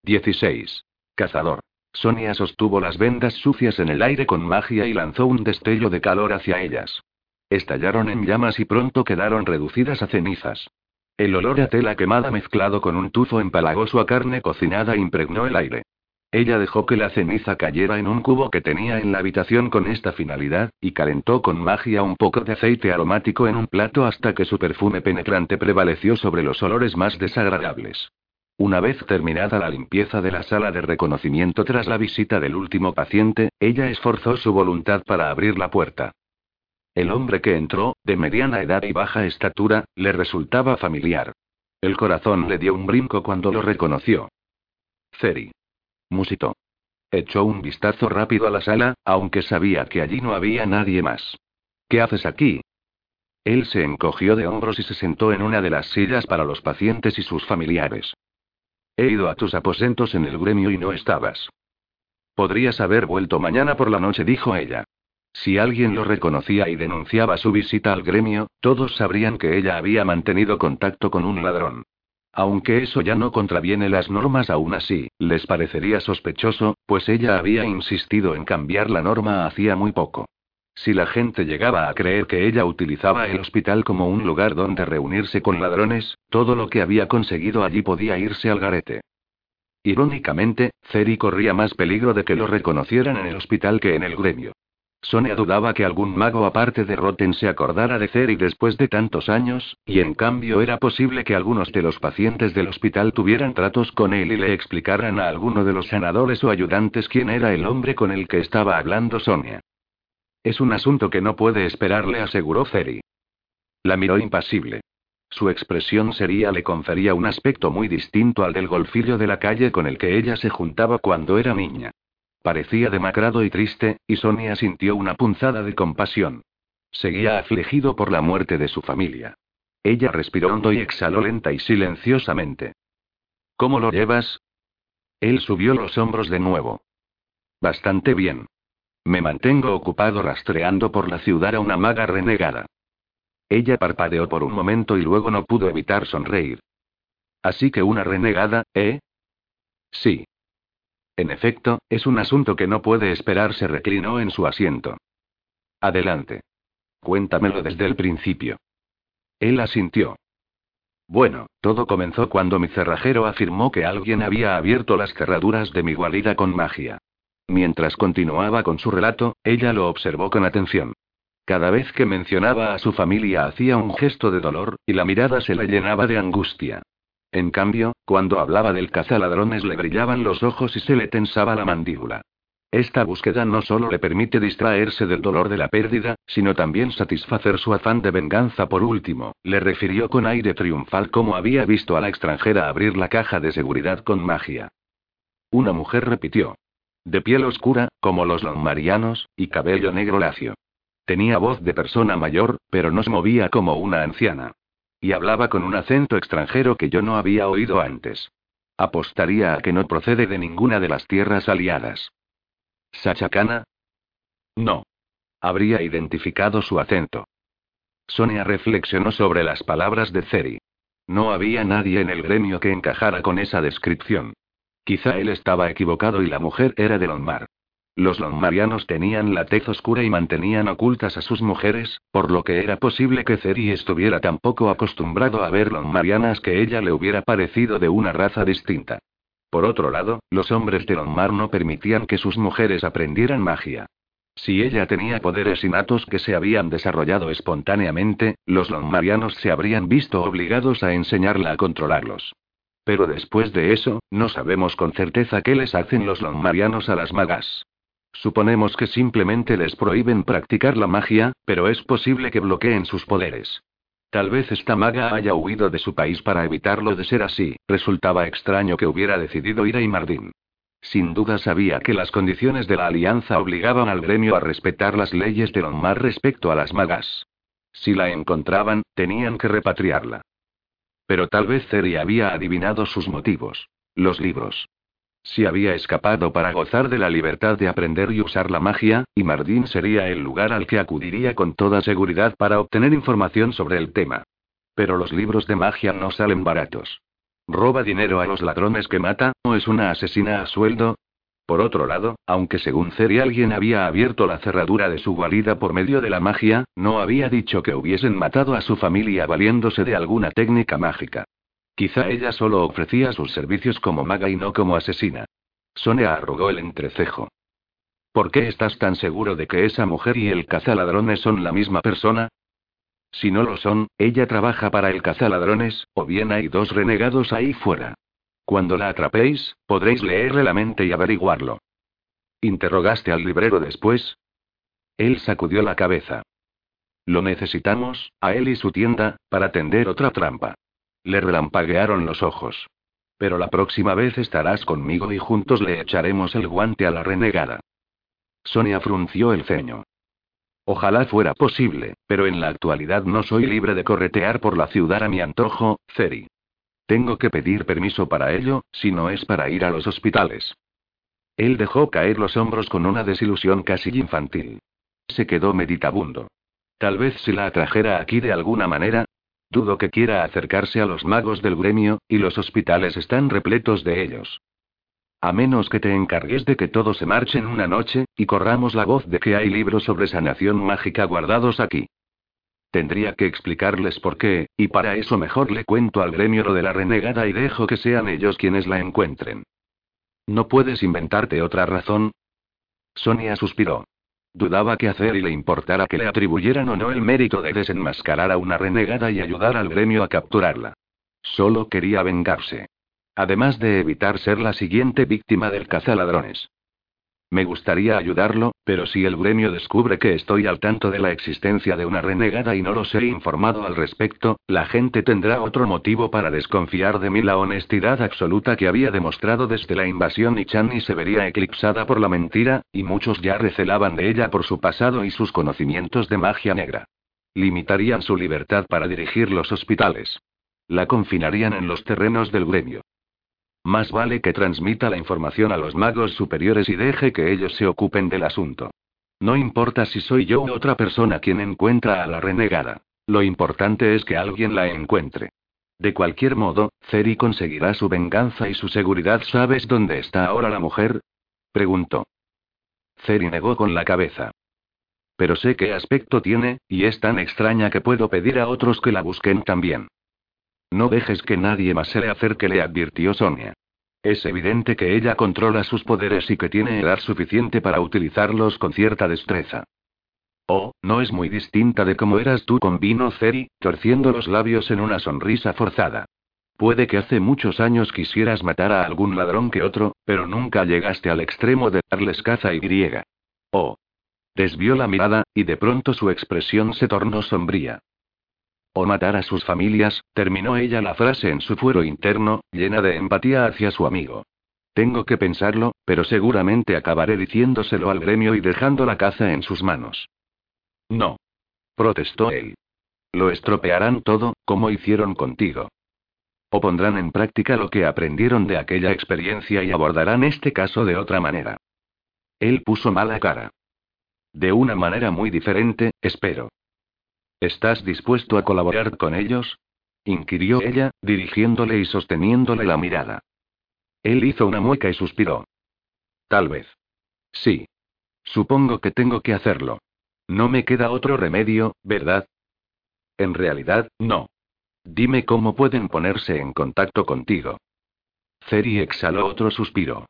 16. Cazador. Sonia sostuvo las vendas sucias en el aire con magia y lanzó un destello de calor hacia ellas. Estallaron en llamas y pronto quedaron reducidas a cenizas. El olor a tela quemada mezclado con un tufo empalagoso a carne cocinada impregnó el aire. Ella dejó que la ceniza cayera en un cubo que tenía en la habitación con esta finalidad, y calentó con magia un poco de aceite aromático en un plato hasta que su perfume penetrante prevaleció sobre los olores más desagradables. Una vez terminada la limpieza de la sala de reconocimiento tras la visita del último paciente, ella esforzó su voluntad para abrir la puerta. El hombre que entró, de mediana edad y baja estatura, le resultaba familiar. El corazón le dio un brinco cuando lo reconoció. Ceri musitó. Echó un vistazo rápido a la sala, aunque sabía que allí no había nadie más. ¿Qué haces aquí? Él se encogió de hombros y se sentó en una de las sillas para los pacientes y sus familiares. He ido a tus aposentos en el gremio y no estabas. Podrías haber vuelto mañana por la noche, dijo ella. Si alguien lo reconocía y denunciaba su visita al gremio, todos sabrían que ella había mantenido contacto con un ladrón. Aunque eso ya no contraviene las normas aún así, les parecería sospechoso, pues ella había insistido en cambiar la norma hacía muy poco. Si la gente llegaba a creer que ella utilizaba el hospital como un lugar donde reunirse con ladrones, todo lo que había conseguido allí podía irse al garete. Irónicamente, Ceri corría más peligro de que lo reconocieran en el hospital que en el gremio. Sonia dudaba que algún mago aparte de Rotten se acordara de Ceri después de tantos años, y en cambio era posible que algunos de los pacientes del hospital tuvieran tratos con él y le explicaran a alguno de los sanadores o ayudantes quién era el hombre con el que estaba hablando Sonia. Es un asunto que no puede esperar, le aseguró Ceri. La miró impasible. Su expresión seria le confería un aspecto muy distinto al del golfillo de la calle con el que ella se juntaba cuando era niña. Parecía demacrado y triste, y Sonia sintió una punzada de compasión. Seguía afligido por la muerte de su familia. Ella respiró hondo y exhaló lenta y silenciosamente. ¿Cómo lo llevas? Él subió los hombros de nuevo. Bastante bien. Me mantengo ocupado rastreando por la ciudad a una maga renegada. Ella parpadeó por un momento y luego no pudo evitar sonreír. Así que una renegada, ¿eh? Sí. En efecto, es un asunto que no puede esperar, se reclinó en su asiento. Adelante. Cuéntamelo desde el principio. Él asintió. Bueno, todo comenzó cuando mi cerrajero afirmó que alguien había abierto las cerraduras de mi guarida con magia. Mientras continuaba con su relato, ella lo observó con atención. Cada vez que mencionaba a su familia hacía un gesto de dolor, y la mirada se le llenaba de angustia. En cambio, cuando hablaba del cazaladrones le brillaban los ojos y se le tensaba la mandíbula. Esta búsqueda no solo le permite distraerse del dolor de la pérdida, sino también satisfacer su afán de venganza. Por último, le refirió con aire triunfal cómo había visto a la extranjera abrir la caja de seguridad con magia. Una mujer repitió. De piel oscura, como los longmarianos, y cabello negro lacio. Tenía voz de persona mayor, pero no se movía como una anciana. Y hablaba con un acento extranjero que yo no había oído antes. Apostaría a que no procede de ninguna de las tierras aliadas. ¿Sachacana? No. Habría identificado su acento. Sonia reflexionó sobre las palabras de Ceri. No había nadie en el gremio que encajara con esa descripción. Quizá él estaba equivocado y la mujer era de Lonmar. Los lonmarianos tenían la tez oscura y mantenían ocultas a sus mujeres, por lo que era posible que Ceri estuviera tan poco acostumbrado a ver lonmarianas que ella le hubiera parecido de una raza distinta. Por otro lado, los hombres de Lonmar no permitían que sus mujeres aprendieran magia. Si ella tenía poderes innatos que se habían desarrollado espontáneamente, los lonmarianos se habrían visto obligados a enseñarla a controlarlos. Pero después de eso, no sabemos con certeza qué les hacen los lonmarianos a las magas. Suponemos que simplemente les prohíben practicar la magia, pero es posible que bloqueen sus poderes. Tal vez esta maga haya huido de su país para evitarlo de ser así, resultaba extraño que hubiera decidido ir a Imardín. Sin duda sabía que las condiciones de la alianza obligaban al gremio a respetar las leyes de Lonmar respecto a las magas. Si la encontraban, tenían que repatriarla. Pero tal vez Ceri había adivinado sus motivos. Los libros. Si había escapado para gozar de la libertad de aprender y usar la magia, y Mardin sería el lugar al que acudiría con toda seguridad para obtener información sobre el tema. Pero los libros de magia no salen baratos. ¿Roba dinero a los ladrones que mata, o es una asesina a sueldo? Por otro lado, aunque según Ceri alguien había abierto la cerradura de su guarida por medio de la magia, no había dicho que hubiesen matado a su familia valiéndose de alguna técnica mágica. Quizá ella solo ofrecía sus servicios como maga y no como asesina. Sonia arrugó el entrecejo. ¿Por qué estás tan seguro de que esa mujer y el cazaladrones son la misma persona? Si no lo son, ella trabaja para el cazaladrones, o bien hay dos renegados ahí fuera. Cuando la atrapéis, podréis leerle la mente y averiguarlo. ¿Interrogaste al librero después? Él sacudió la cabeza. Lo necesitamos, a él y su tienda, para tender otra trampa. Le relampaguearon los ojos. Pero la próxima vez estarás conmigo y juntos le echaremos el guante a la renegada. Sonia frunció el ceño. Ojalá fuera posible, pero en la actualidad no soy libre de corretear por la ciudad a mi antojo, Ceri. Tengo que pedir permiso para ello, si no es para ir a los hospitales. Él dejó caer los hombros con una desilusión casi infantil. Se quedó meditabundo. Tal vez si la atrajera aquí de alguna manera, Dudo que quiera acercarse a los magos del gremio, y los hospitales están repletos de ellos. A menos que te encargues de que todo se marche en una noche, y corramos la voz de que hay libros sobre sanación mágica guardados aquí. Tendría que explicarles por qué, y para eso mejor le cuento al gremio lo de la renegada y dejo que sean ellos quienes la encuentren. ¿No puedes inventarte otra razón? Sonia suspiró. Dudaba qué hacer y le importara que le atribuyeran o no el mérito de desenmascarar a una renegada y ayudar al gremio a capturarla. Solo quería vengarse. Además de evitar ser la siguiente víctima del cazaladrones. Me gustaría ayudarlo, pero si el gremio descubre que estoy al tanto de la existencia de una renegada y no los he informado al respecto, la gente tendrá otro motivo para desconfiar de mí. La honestidad absoluta que había demostrado desde la invasión y se vería eclipsada por la mentira, y muchos ya recelaban de ella por su pasado y sus conocimientos de magia negra. Limitarían su libertad para dirigir los hospitales. La confinarían en los terrenos del gremio. Más vale que transmita la información a los magos superiores y deje que ellos se ocupen del asunto. No importa si soy yo u otra persona quien encuentra a la renegada. Lo importante es que alguien la encuentre. De cualquier modo, Ceri conseguirá su venganza y su seguridad. ¿Sabes dónde está ahora la mujer? preguntó. Ceri negó con la cabeza. Pero sé qué aspecto tiene, y es tan extraña que puedo pedir a otros que la busquen también. No dejes que nadie más se le acerque, le advirtió Sonia. Es evidente que ella controla sus poderes y que tiene edad suficiente para utilizarlos con cierta destreza. Oh, no es muy distinta de cómo eras tú con Vino Ceri, torciendo los labios en una sonrisa forzada. Puede que hace muchos años quisieras matar a algún ladrón que otro, pero nunca llegaste al extremo de darles caza y griega. Oh. Desvió la mirada, y de pronto su expresión se tornó sombría. O matar a sus familias, terminó ella la frase en su fuero interno, llena de empatía hacia su amigo. Tengo que pensarlo, pero seguramente acabaré diciéndoselo al gremio y dejando la caza en sus manos. No. Protestó él. Lo estropearán todo, como hicieron contigo. O pondrán en práctica lo que aprendieron de aquella experiencia y abordarán este caso de otra manera. Él puso mala cara. De una manera muy diferente, espero. ¿Estás dispuesto a colaborar con ellos? inquirió ella, dirigiéndole y sosteniéndole la mirada. Él hizo una mueca y suspiró. Tal vez. Sí. Supongo que tengo que hacerlo. No me queda otro remedio, ¿verdad? En realidad, no. Dime cómo pueden ponerse en contacto contigo. Ceri exhaló otro suspiro.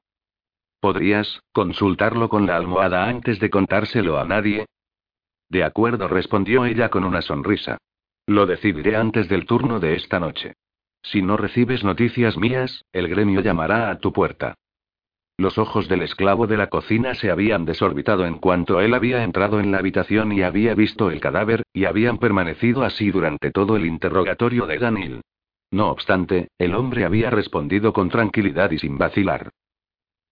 ¿Podrías consultarlo con la almohada antes de contárselo a nadie? De acuerdo, respondió ella con una sonrisa. Lo decidiré antes del turno de esta noche. Si no recibes noticias mías, el gremio llamará a tu puerta. Los ojos del esclavo de la cocina se habían desorbitado en cuanto él había entrado en la habitación y había visto el cadáver, y habían permanecido así durante todo el interrogatorio de Daniel. No obstante, el hombre había respondido con tranquilidad y sin vacilar.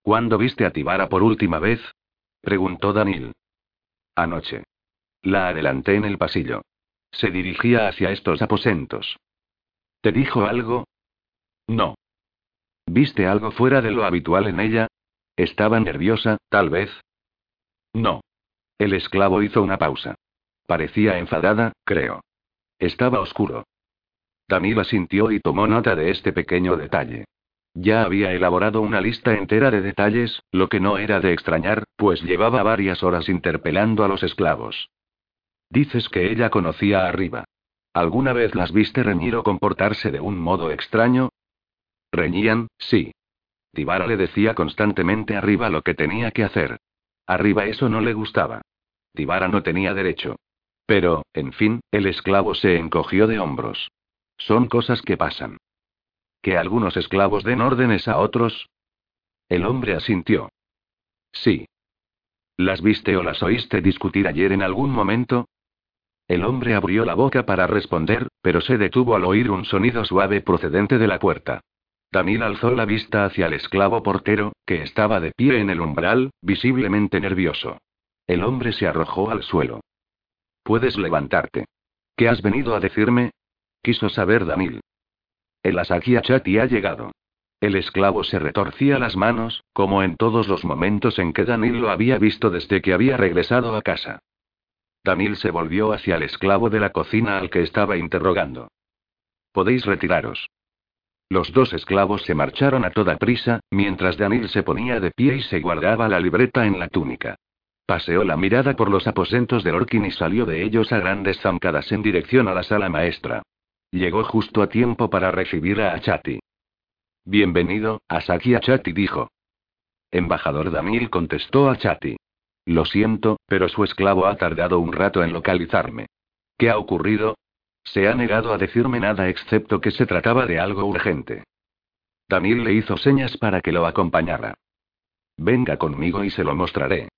¿Cuándo viste a Tibara por última vez? preguntó Daniel. Anoche. La adelanté en el pasillo. Se dirigía hacia estos aposentos. ¿Te dijo algo? No. ¿Viste algo fuera de lo habitual en ella? ¿Estaba nerviosa, tal vez? No. El esclavo hizo una pausa. Parecía enfadada, creo. Estaba oscuro. Danila sintió y tomó nota de este pequeño detalle. Ya había elaborado una lista entera de detalles, lo que no era de extrañar, pues llevaba varias horas interpelando a los esclavos. Dices que ella conocía Arriba. ¿Alguna vez las viste reñir o comportarse de un modo extraño? Reñían, sí. Tibara le decía constantemente arriba lo que tenía que hacer. Arriba eso no le gustaba. Tibara no tenía derecho. Pero, en fin, el esclavo se encogió de hombros. Son cosas que pasan. ¿Que algunos esclavos den órdenes a otros? El hombre asintió. Sí. ¿Las viste o las oíste discutir ayer en algún momento? El hombre abrió la boca para responder, pero se detuvo al oír un sonido suave procedente de la puerta. Daniel alzó la vista hacia el esclavo portero, que estaba de pie en el umbral, visiblemente nervioso. El hombre se arrojó al suelo. Puedes levantarte. ¿Qué has venido a decirme? Quiso saber Daniel. El Asaki Achati ha llegado. El esclavo se retorcía las manos, como en todos los momentos en que Daniel lo había visto desde que había regresado a casa. Daniel se volvió hacia el esclavo de la cocina al que estaba interrogando. Podéis retiraros. Los dos esclavos se marcharon a toda prisa, mientras Daniel se ponía de pie y se guardaba la libreta en la túnica. Paseó la mirada por los aposentos de Orkin y salió de ellos a grandes zancadas en dirección a la sala maestra. Llegó justo a tiempo para recibir a Achati. Bienvenido, Asaki Achati dijo. Embajador Daniel contestó a Achati. Lo siento, pero su esclavo ha tardado un rato en localizarme. ¿Qué ha ocurrido? Se ha negado a decirme nada excepto que se trataba de algo urgente. Daniel le hizo señas para que lo acompañara. Venga conmigo y se lo mostraré.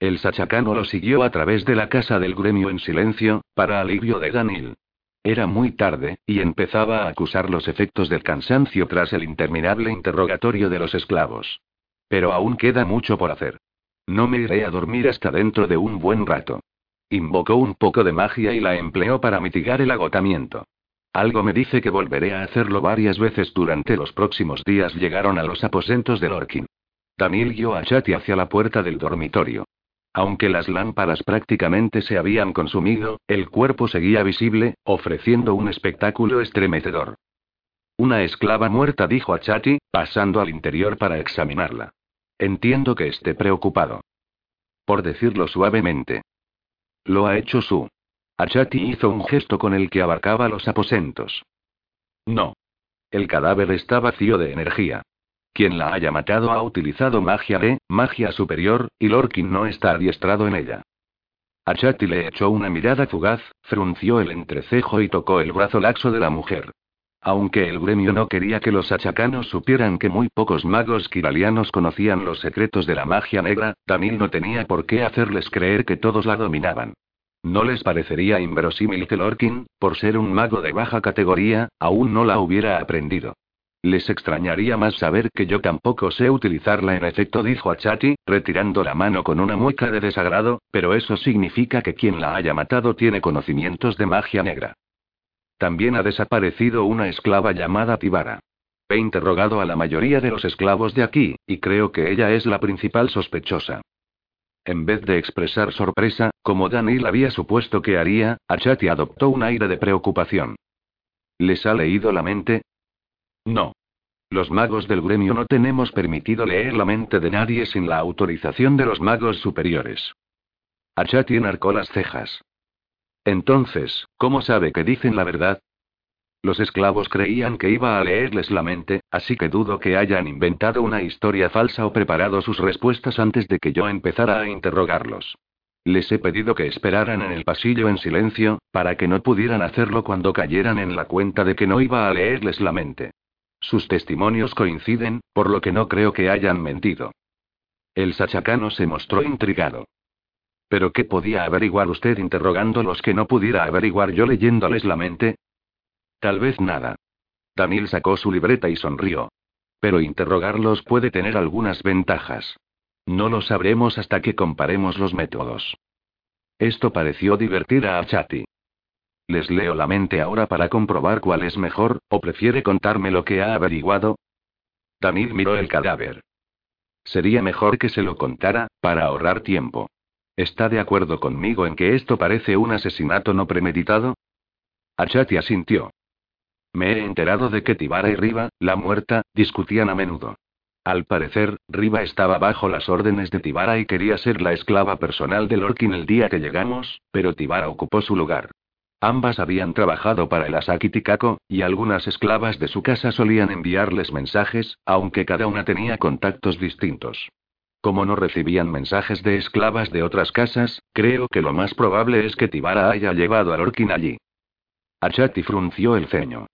El sachacano lo siguió a través de la casa del gremio en silencio, para alivio de Daniel. Era muy tarde, y empezaba a acusar los efectos del cansancio tras el interminable interrogatorio de los esclavos. Pero aún queda mucho por hacer. No me iré a dormir hasta dentro de un buen rato. Invocó un poco de magia y la empleó para mitigar el agotamiento. Algo me dice que volveré a hacerlo varias veces durante los próximos días. Llegaron a los aposentos de Lorkin. Daniel guió a Chati hacia la puerta del dormitorio. Aunque las lámparas prácticamente se habían consumido, el cuerpo seguía visible, ofreciendo un espectáculo estremecedor. Una esclava muerta, dijo a Chati, pasando al interior para examinarla. Entiendo que esté preocupado. Por decirlo suavemente. Lo ha hecho su. Achati hizo un gesto con el que abarcaba los aposentos. No. El cadáver está vacío de energía. Quien la haya matado ha utilizado magia de, magia superior, y Lorkin no está adiestrado en ella. Achati le echó una mirada fugaz, frunció el entrecejo y tocó el brazo laxo de la mujer. Aunque el gremio no quería que los achacanos supieran que muy pocos magos kiralianos conocían los secretos de la magia negra, Danil no tenía por qué hacerles creer que todos la dominaban. ¿No les parecería inverosímil que Lorkin, por ser un mago de baja categoría, aún no la hubiera aprendido? Les extrañaría más saber que yo tampoco sé utilizarla en efecto, dijo a Chati, retirando la mano con una mueca de desagrado, pero eso significa que quien la haya matado tiene conocimientos de magia negra. También ha desaparecido una esclava llamada Tibara. He interrogado a la mayoría de los esclavos de aquí, y creo que ella es la principal sospechosa. En vez de expresar sorpresa, como Daniel había supuesto que haría, Achati adoptó un aire de preocupación. ¿Les ha leído la mente? No. Los magos del gremio no tenemos permitido leer la mente de nadie sin la autorización de los magos superiores. Achati enarcó las cejas. Entonces, ¿cómo sabe que dicen la verdad? Los esclavos creían que iba a leerles la mente, así que dudo que hayan inventado una historia falsa o preparado sus respuestas antes de que yo empezara a interrogarlos. Les he pedido que esperaran en el pasillo en silencio, para que no pudieran hacerlo cuando cayeran en la cuenta de que no iba a leerles la mente. Sus testimonios coinciden, por lo que no creo que hayan mentido. El sachacano se mostró intrigado. ¿Pero qué podía averiguar usted interrogando los que no pudiera averiguar yo leyéndoles la mente? Tal vez nada. Daniel sacó su libreta y sonrió. Pero interrogarlos puede tener algunas ventajas. No lo sabremos hasta que comparemos los métodos. Esto pareció divertir a Achati. ¿Les leo la mente ahora para comprobar cuál es mejor, o prefiere contarme lo que ha averiguado? Daniel miró el cadáver. Sería mejor que se lo contara, para ahorrar tiempo. ¿Está de acuerdo conmigo en que esto parece un asesinato no premeditado? Achati asintió. Me he enterado de que Tibara y Riva, la muerta, discutían a menudo. Al parecer, Riva estaba bajo las órdenes de Tibara y quería ser la esclava personal de Lorkin el día que llegamos, pero Tibara ocupó su lugar. Ambas habían trabajado para el Asaki Tikako, y algunas esclavas de su casa solían enviarles mensajes, aunque cada una tenía contactos distintos. Como no recibían mensajes de esclavas de otras casas, creo que lo más probable es que Tibara haya llevado a Lorkin allí. Achati frunció el ceño.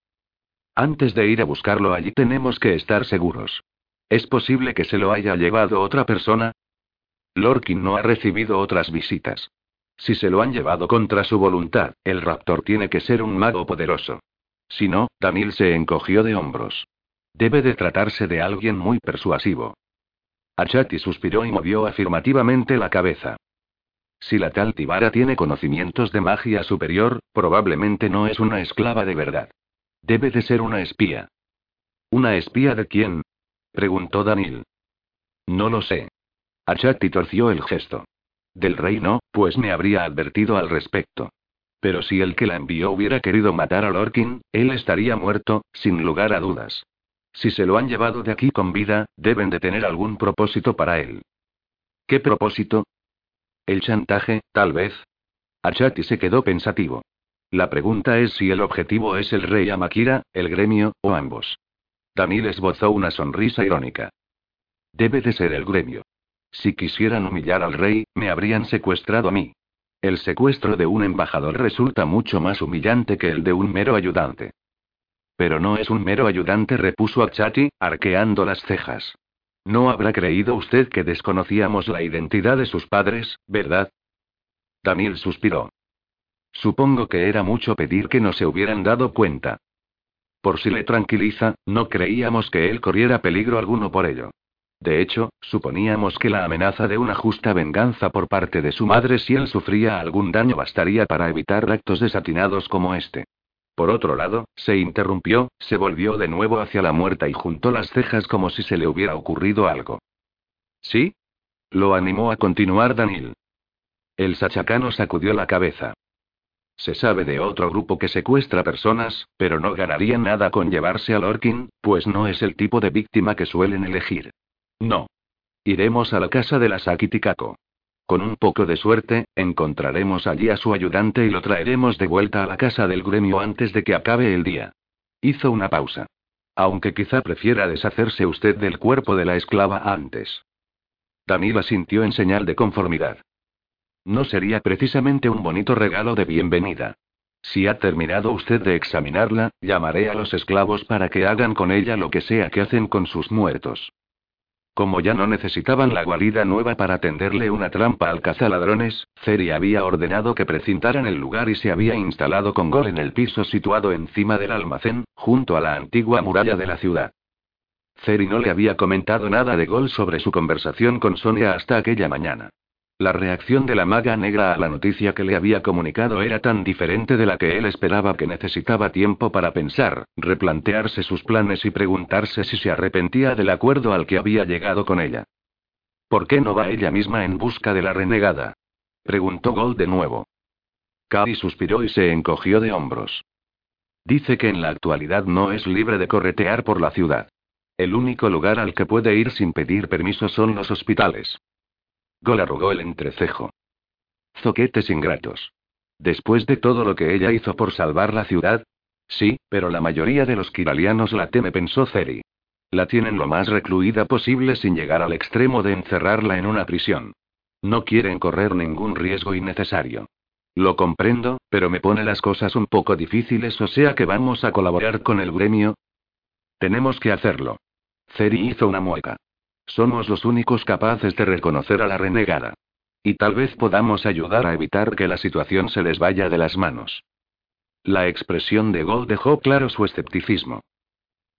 Antes de ir a buscarlo allí tenemos que estar seguros. ¿Es posible que se lo haya llevado otra persona? Lorkin no ha recibido otras visitas. Si se lo han llevado contra su voluntad, el raptor tiene que ser un mago poderoso. Si no, Daniel se encogió de hombros. Debe de tratarse de alguien muy persuasivo. Achati suspiró y movió afirmativamente la cabeza. Si la tal Tibara tiene conocimientos de magia superior, probablemente no es una esclava de verdad. Debe de ser una espía. ¿Una espía de quién? preguntó Daniel. No lo sé. Achati torció el gesto. Del rey no, pues me habría advertido al respecto. Pero si el que la envió hubiera querido matar a Lorkin, él estaría muerto, sin lugar a dudas. Si se lo han llevado de aquí con vida, deben de tener algún propósito para él. ¿Qué propósito? El chantaje, tal vez. Achati se quedó pensativo. La pregunta es si el objetivo es el rey Amakira, el gremio, o ambos. Daniel esbozó una sonrisa irónica. Debe de ser el gremio. Si quisieran humillar al rey, me habrían secuestrado a mí. El secuestro de un embajador resulta mucho más humillante que el de un mero ayudante. Pero no es un mero ayudante, repuso Achati, arqueando las cejas. No habrá creído usted que desconocíamos la identidad de sus padres, ¿verdad? Daniel suspiró. Supongo que era mucho pedir que no se hubieran dado cuenta. Por si le tranquiliza, no creíamos que él corriera peligro alguno por ello. De hecho, suponíamos que la amenaza de una justa venganza por parte de su madre si él sufría algún daño bastaría para evitar actos desatinados como este. Por otro lado, se interrumpió, se volvió de nuevo hacia la muerta y juntó las cejas como si se le hubiera ocurrido algo. ¿Sí? Lo animó a continuar Daniel. El sachacano sacudió la cabeza. Se sabe de otro grupo que secuestra personas, pero no ganaría nada con llevarse a Lorkin, pues no es el tipo de víctima que suelen elegir. No. Iremos a la casa de la Sakitikako. Con un poco de suerte, encontraremos allí a su ayudante y lo traeremos de vuelta a la casa del gremio antes de que acabe el día. Hizo una pausa. Aunque quizá prefiera deshacerse usted del cuerpo de la esclava antes. Danila sintió en señal de conformidad. No sería precisamente un bonito regalo de bienvenida. Si ha terminado usted de examinarla, llamaré a los esclavos para que hagan con ella lo que sea que hacen con sus muertos. Como ya no necesitaban la guarida nueva para tenderle una trampa al cazaladrones, Ceri había ordenado que precintaran el lugar y se había instalado con Gol en el piso situado encima del almacén, junto a la antigua muralla de la ciudad. Ceri no le había comentado nada de Gol sobre su conversación con Sonia hasta aquella mañana. La reacción de la maga negra a la noticia que le había comunicado era tan diferente de la que él esperaba que necesitaba tiempo para pensar, replantearse sus planes y preguntarse si se arrepentía del acuerdo al que había llegado con ella. ¿Por qué no va ella misma en busca de la renegada? Preguntó Gold de nuevo. Cari suspiró y se encogió de hombros. Dice que en la actualidad no es libre de corretear por la ciudad. El único lugar al que puede ir sin pedir permiso son los hospitales. Gol arrugó el entrecejo. Zoquetes ingratos. Después de todo lo que ella hizo por salvar la ciudad. Sí, pero la mayoría de los kiralianos la teme, pensó Ceri. La tienen lo más recluida posible sin llegar al extremo de encerrarla en una prisión. No quieren correr ningún riesgo innecesario. Lo comprendo, pero me pone las cosas un poco difíciles, o sea que vamos a colaborar con el gremio. Tenemos que hacerlo. Ceri hizo una mueca. Somos los únicos capaces de reconocer a la renegada. Y tal vez podamos ayudar a evitar que la situación se les vaya de las manos. La expresión de Gold dejó claro su escepticismo.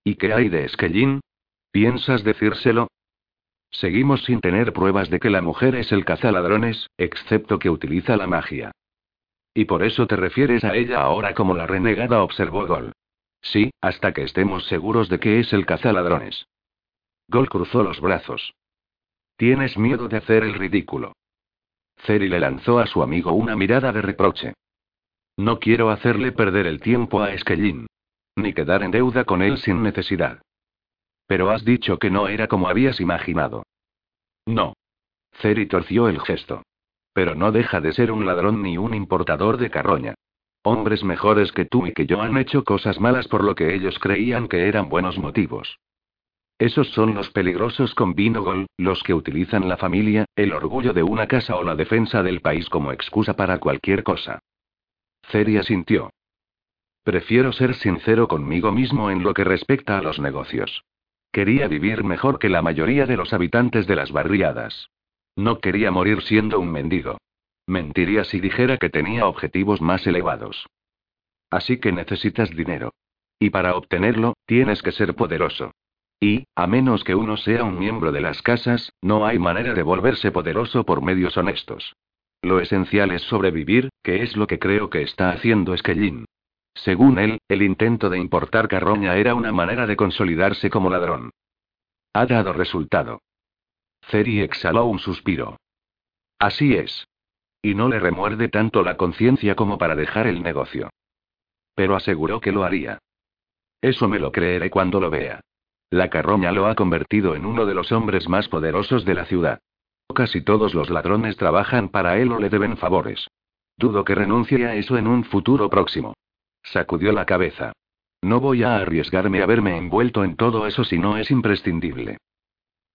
¿Y qué hay de Skellin? ¿Piensas decírselo? Seguimos sin tener pruebas de que la mujer es el cazaladrones, excepto que utiliza la magia. Y por eso te refieres a ella ahora como la renegada, observó Gol. Sí, hasta que estemos seguros de que es el cazaladrones. Gol cruzó los brazos. Tienes miedo de hacer el ridículo. Ceri le lanzó a su amigo una mirada de reproche. No quiero hacerle perder el tiempo a Skellin. Ni quedar en deuda con él sin necesidad. Pero has dicho que no era como habías imaginado. No. Ceri torció el gesto. Pero no deja de ser un ladrón ni un importador de carroña. Hombres mejores que tú y que yo han hecho cosas malas por lo que ellos creían que eran buenos motivos. Esos son los peligrosos con Vinogol, los que utilizan la familia, el orgullo de una casa o la defensa del país como excusa para cualquier cosa. Ceria sintió. Prefiero ser sincero conmigo mismo en lo que respecta a los negocios. Quería vivir mejor que la mayoría de los habitantes de las barriadas. No quería morir siendo un mendigo. Mentiría si dijera que tenía objetivos más elevados. Así que necesitas dinero. Y para obtenerlo, tienes que ser poderoso. Y, a menos que uno sea un miembro de las casas, no hay manera de volverse poderoso por medios honestos. Lo esencial es sobrevivir, que es lo que creo que está haciendo Skellin. Según él, el intento de importar carroña era una manera de consolidarse como ladrón. Ha dado resultado. Ceri exhaló un suspiro. Así es. Y no le remuerde tanto la conciencia como para dejar el negocio. Pero aseguró que lo haría. Eso me lo creeré cuando lo vea. La carroña lo ha convertido en uno de los hombres más poderosos de la ciudad. Casi todos los ladrones trabajan para él o le deben favores. Dudo que renuncie a eso en un futuro próximo. Sacudió la cabeza. No voy a arriesgarme a verme envuelto en todo eso si no es imprescindible.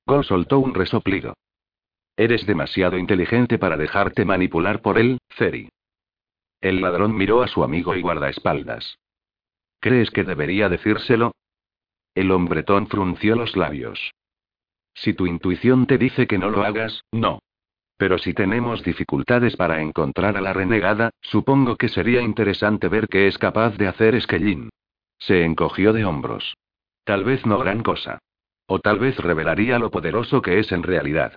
Gol soltó un resoplido. Eres demasiado inteligente para dejarte manipular por él, Ceri. El ladrón miró a su amigo y guardaespaldas. ¿Crees que debería decírselo? El hombretón frunció los labios. Si tu intuición te dice que no lo hagas, no. Pero si tenemos dificultades para encontrar a la renegada, supongo que sería interesante ver qué es capaz de hacer Skellin. Se encogió de hombros. Tal vez no gran cosa. O tal vez revelaría lo poderoso que es en realidad.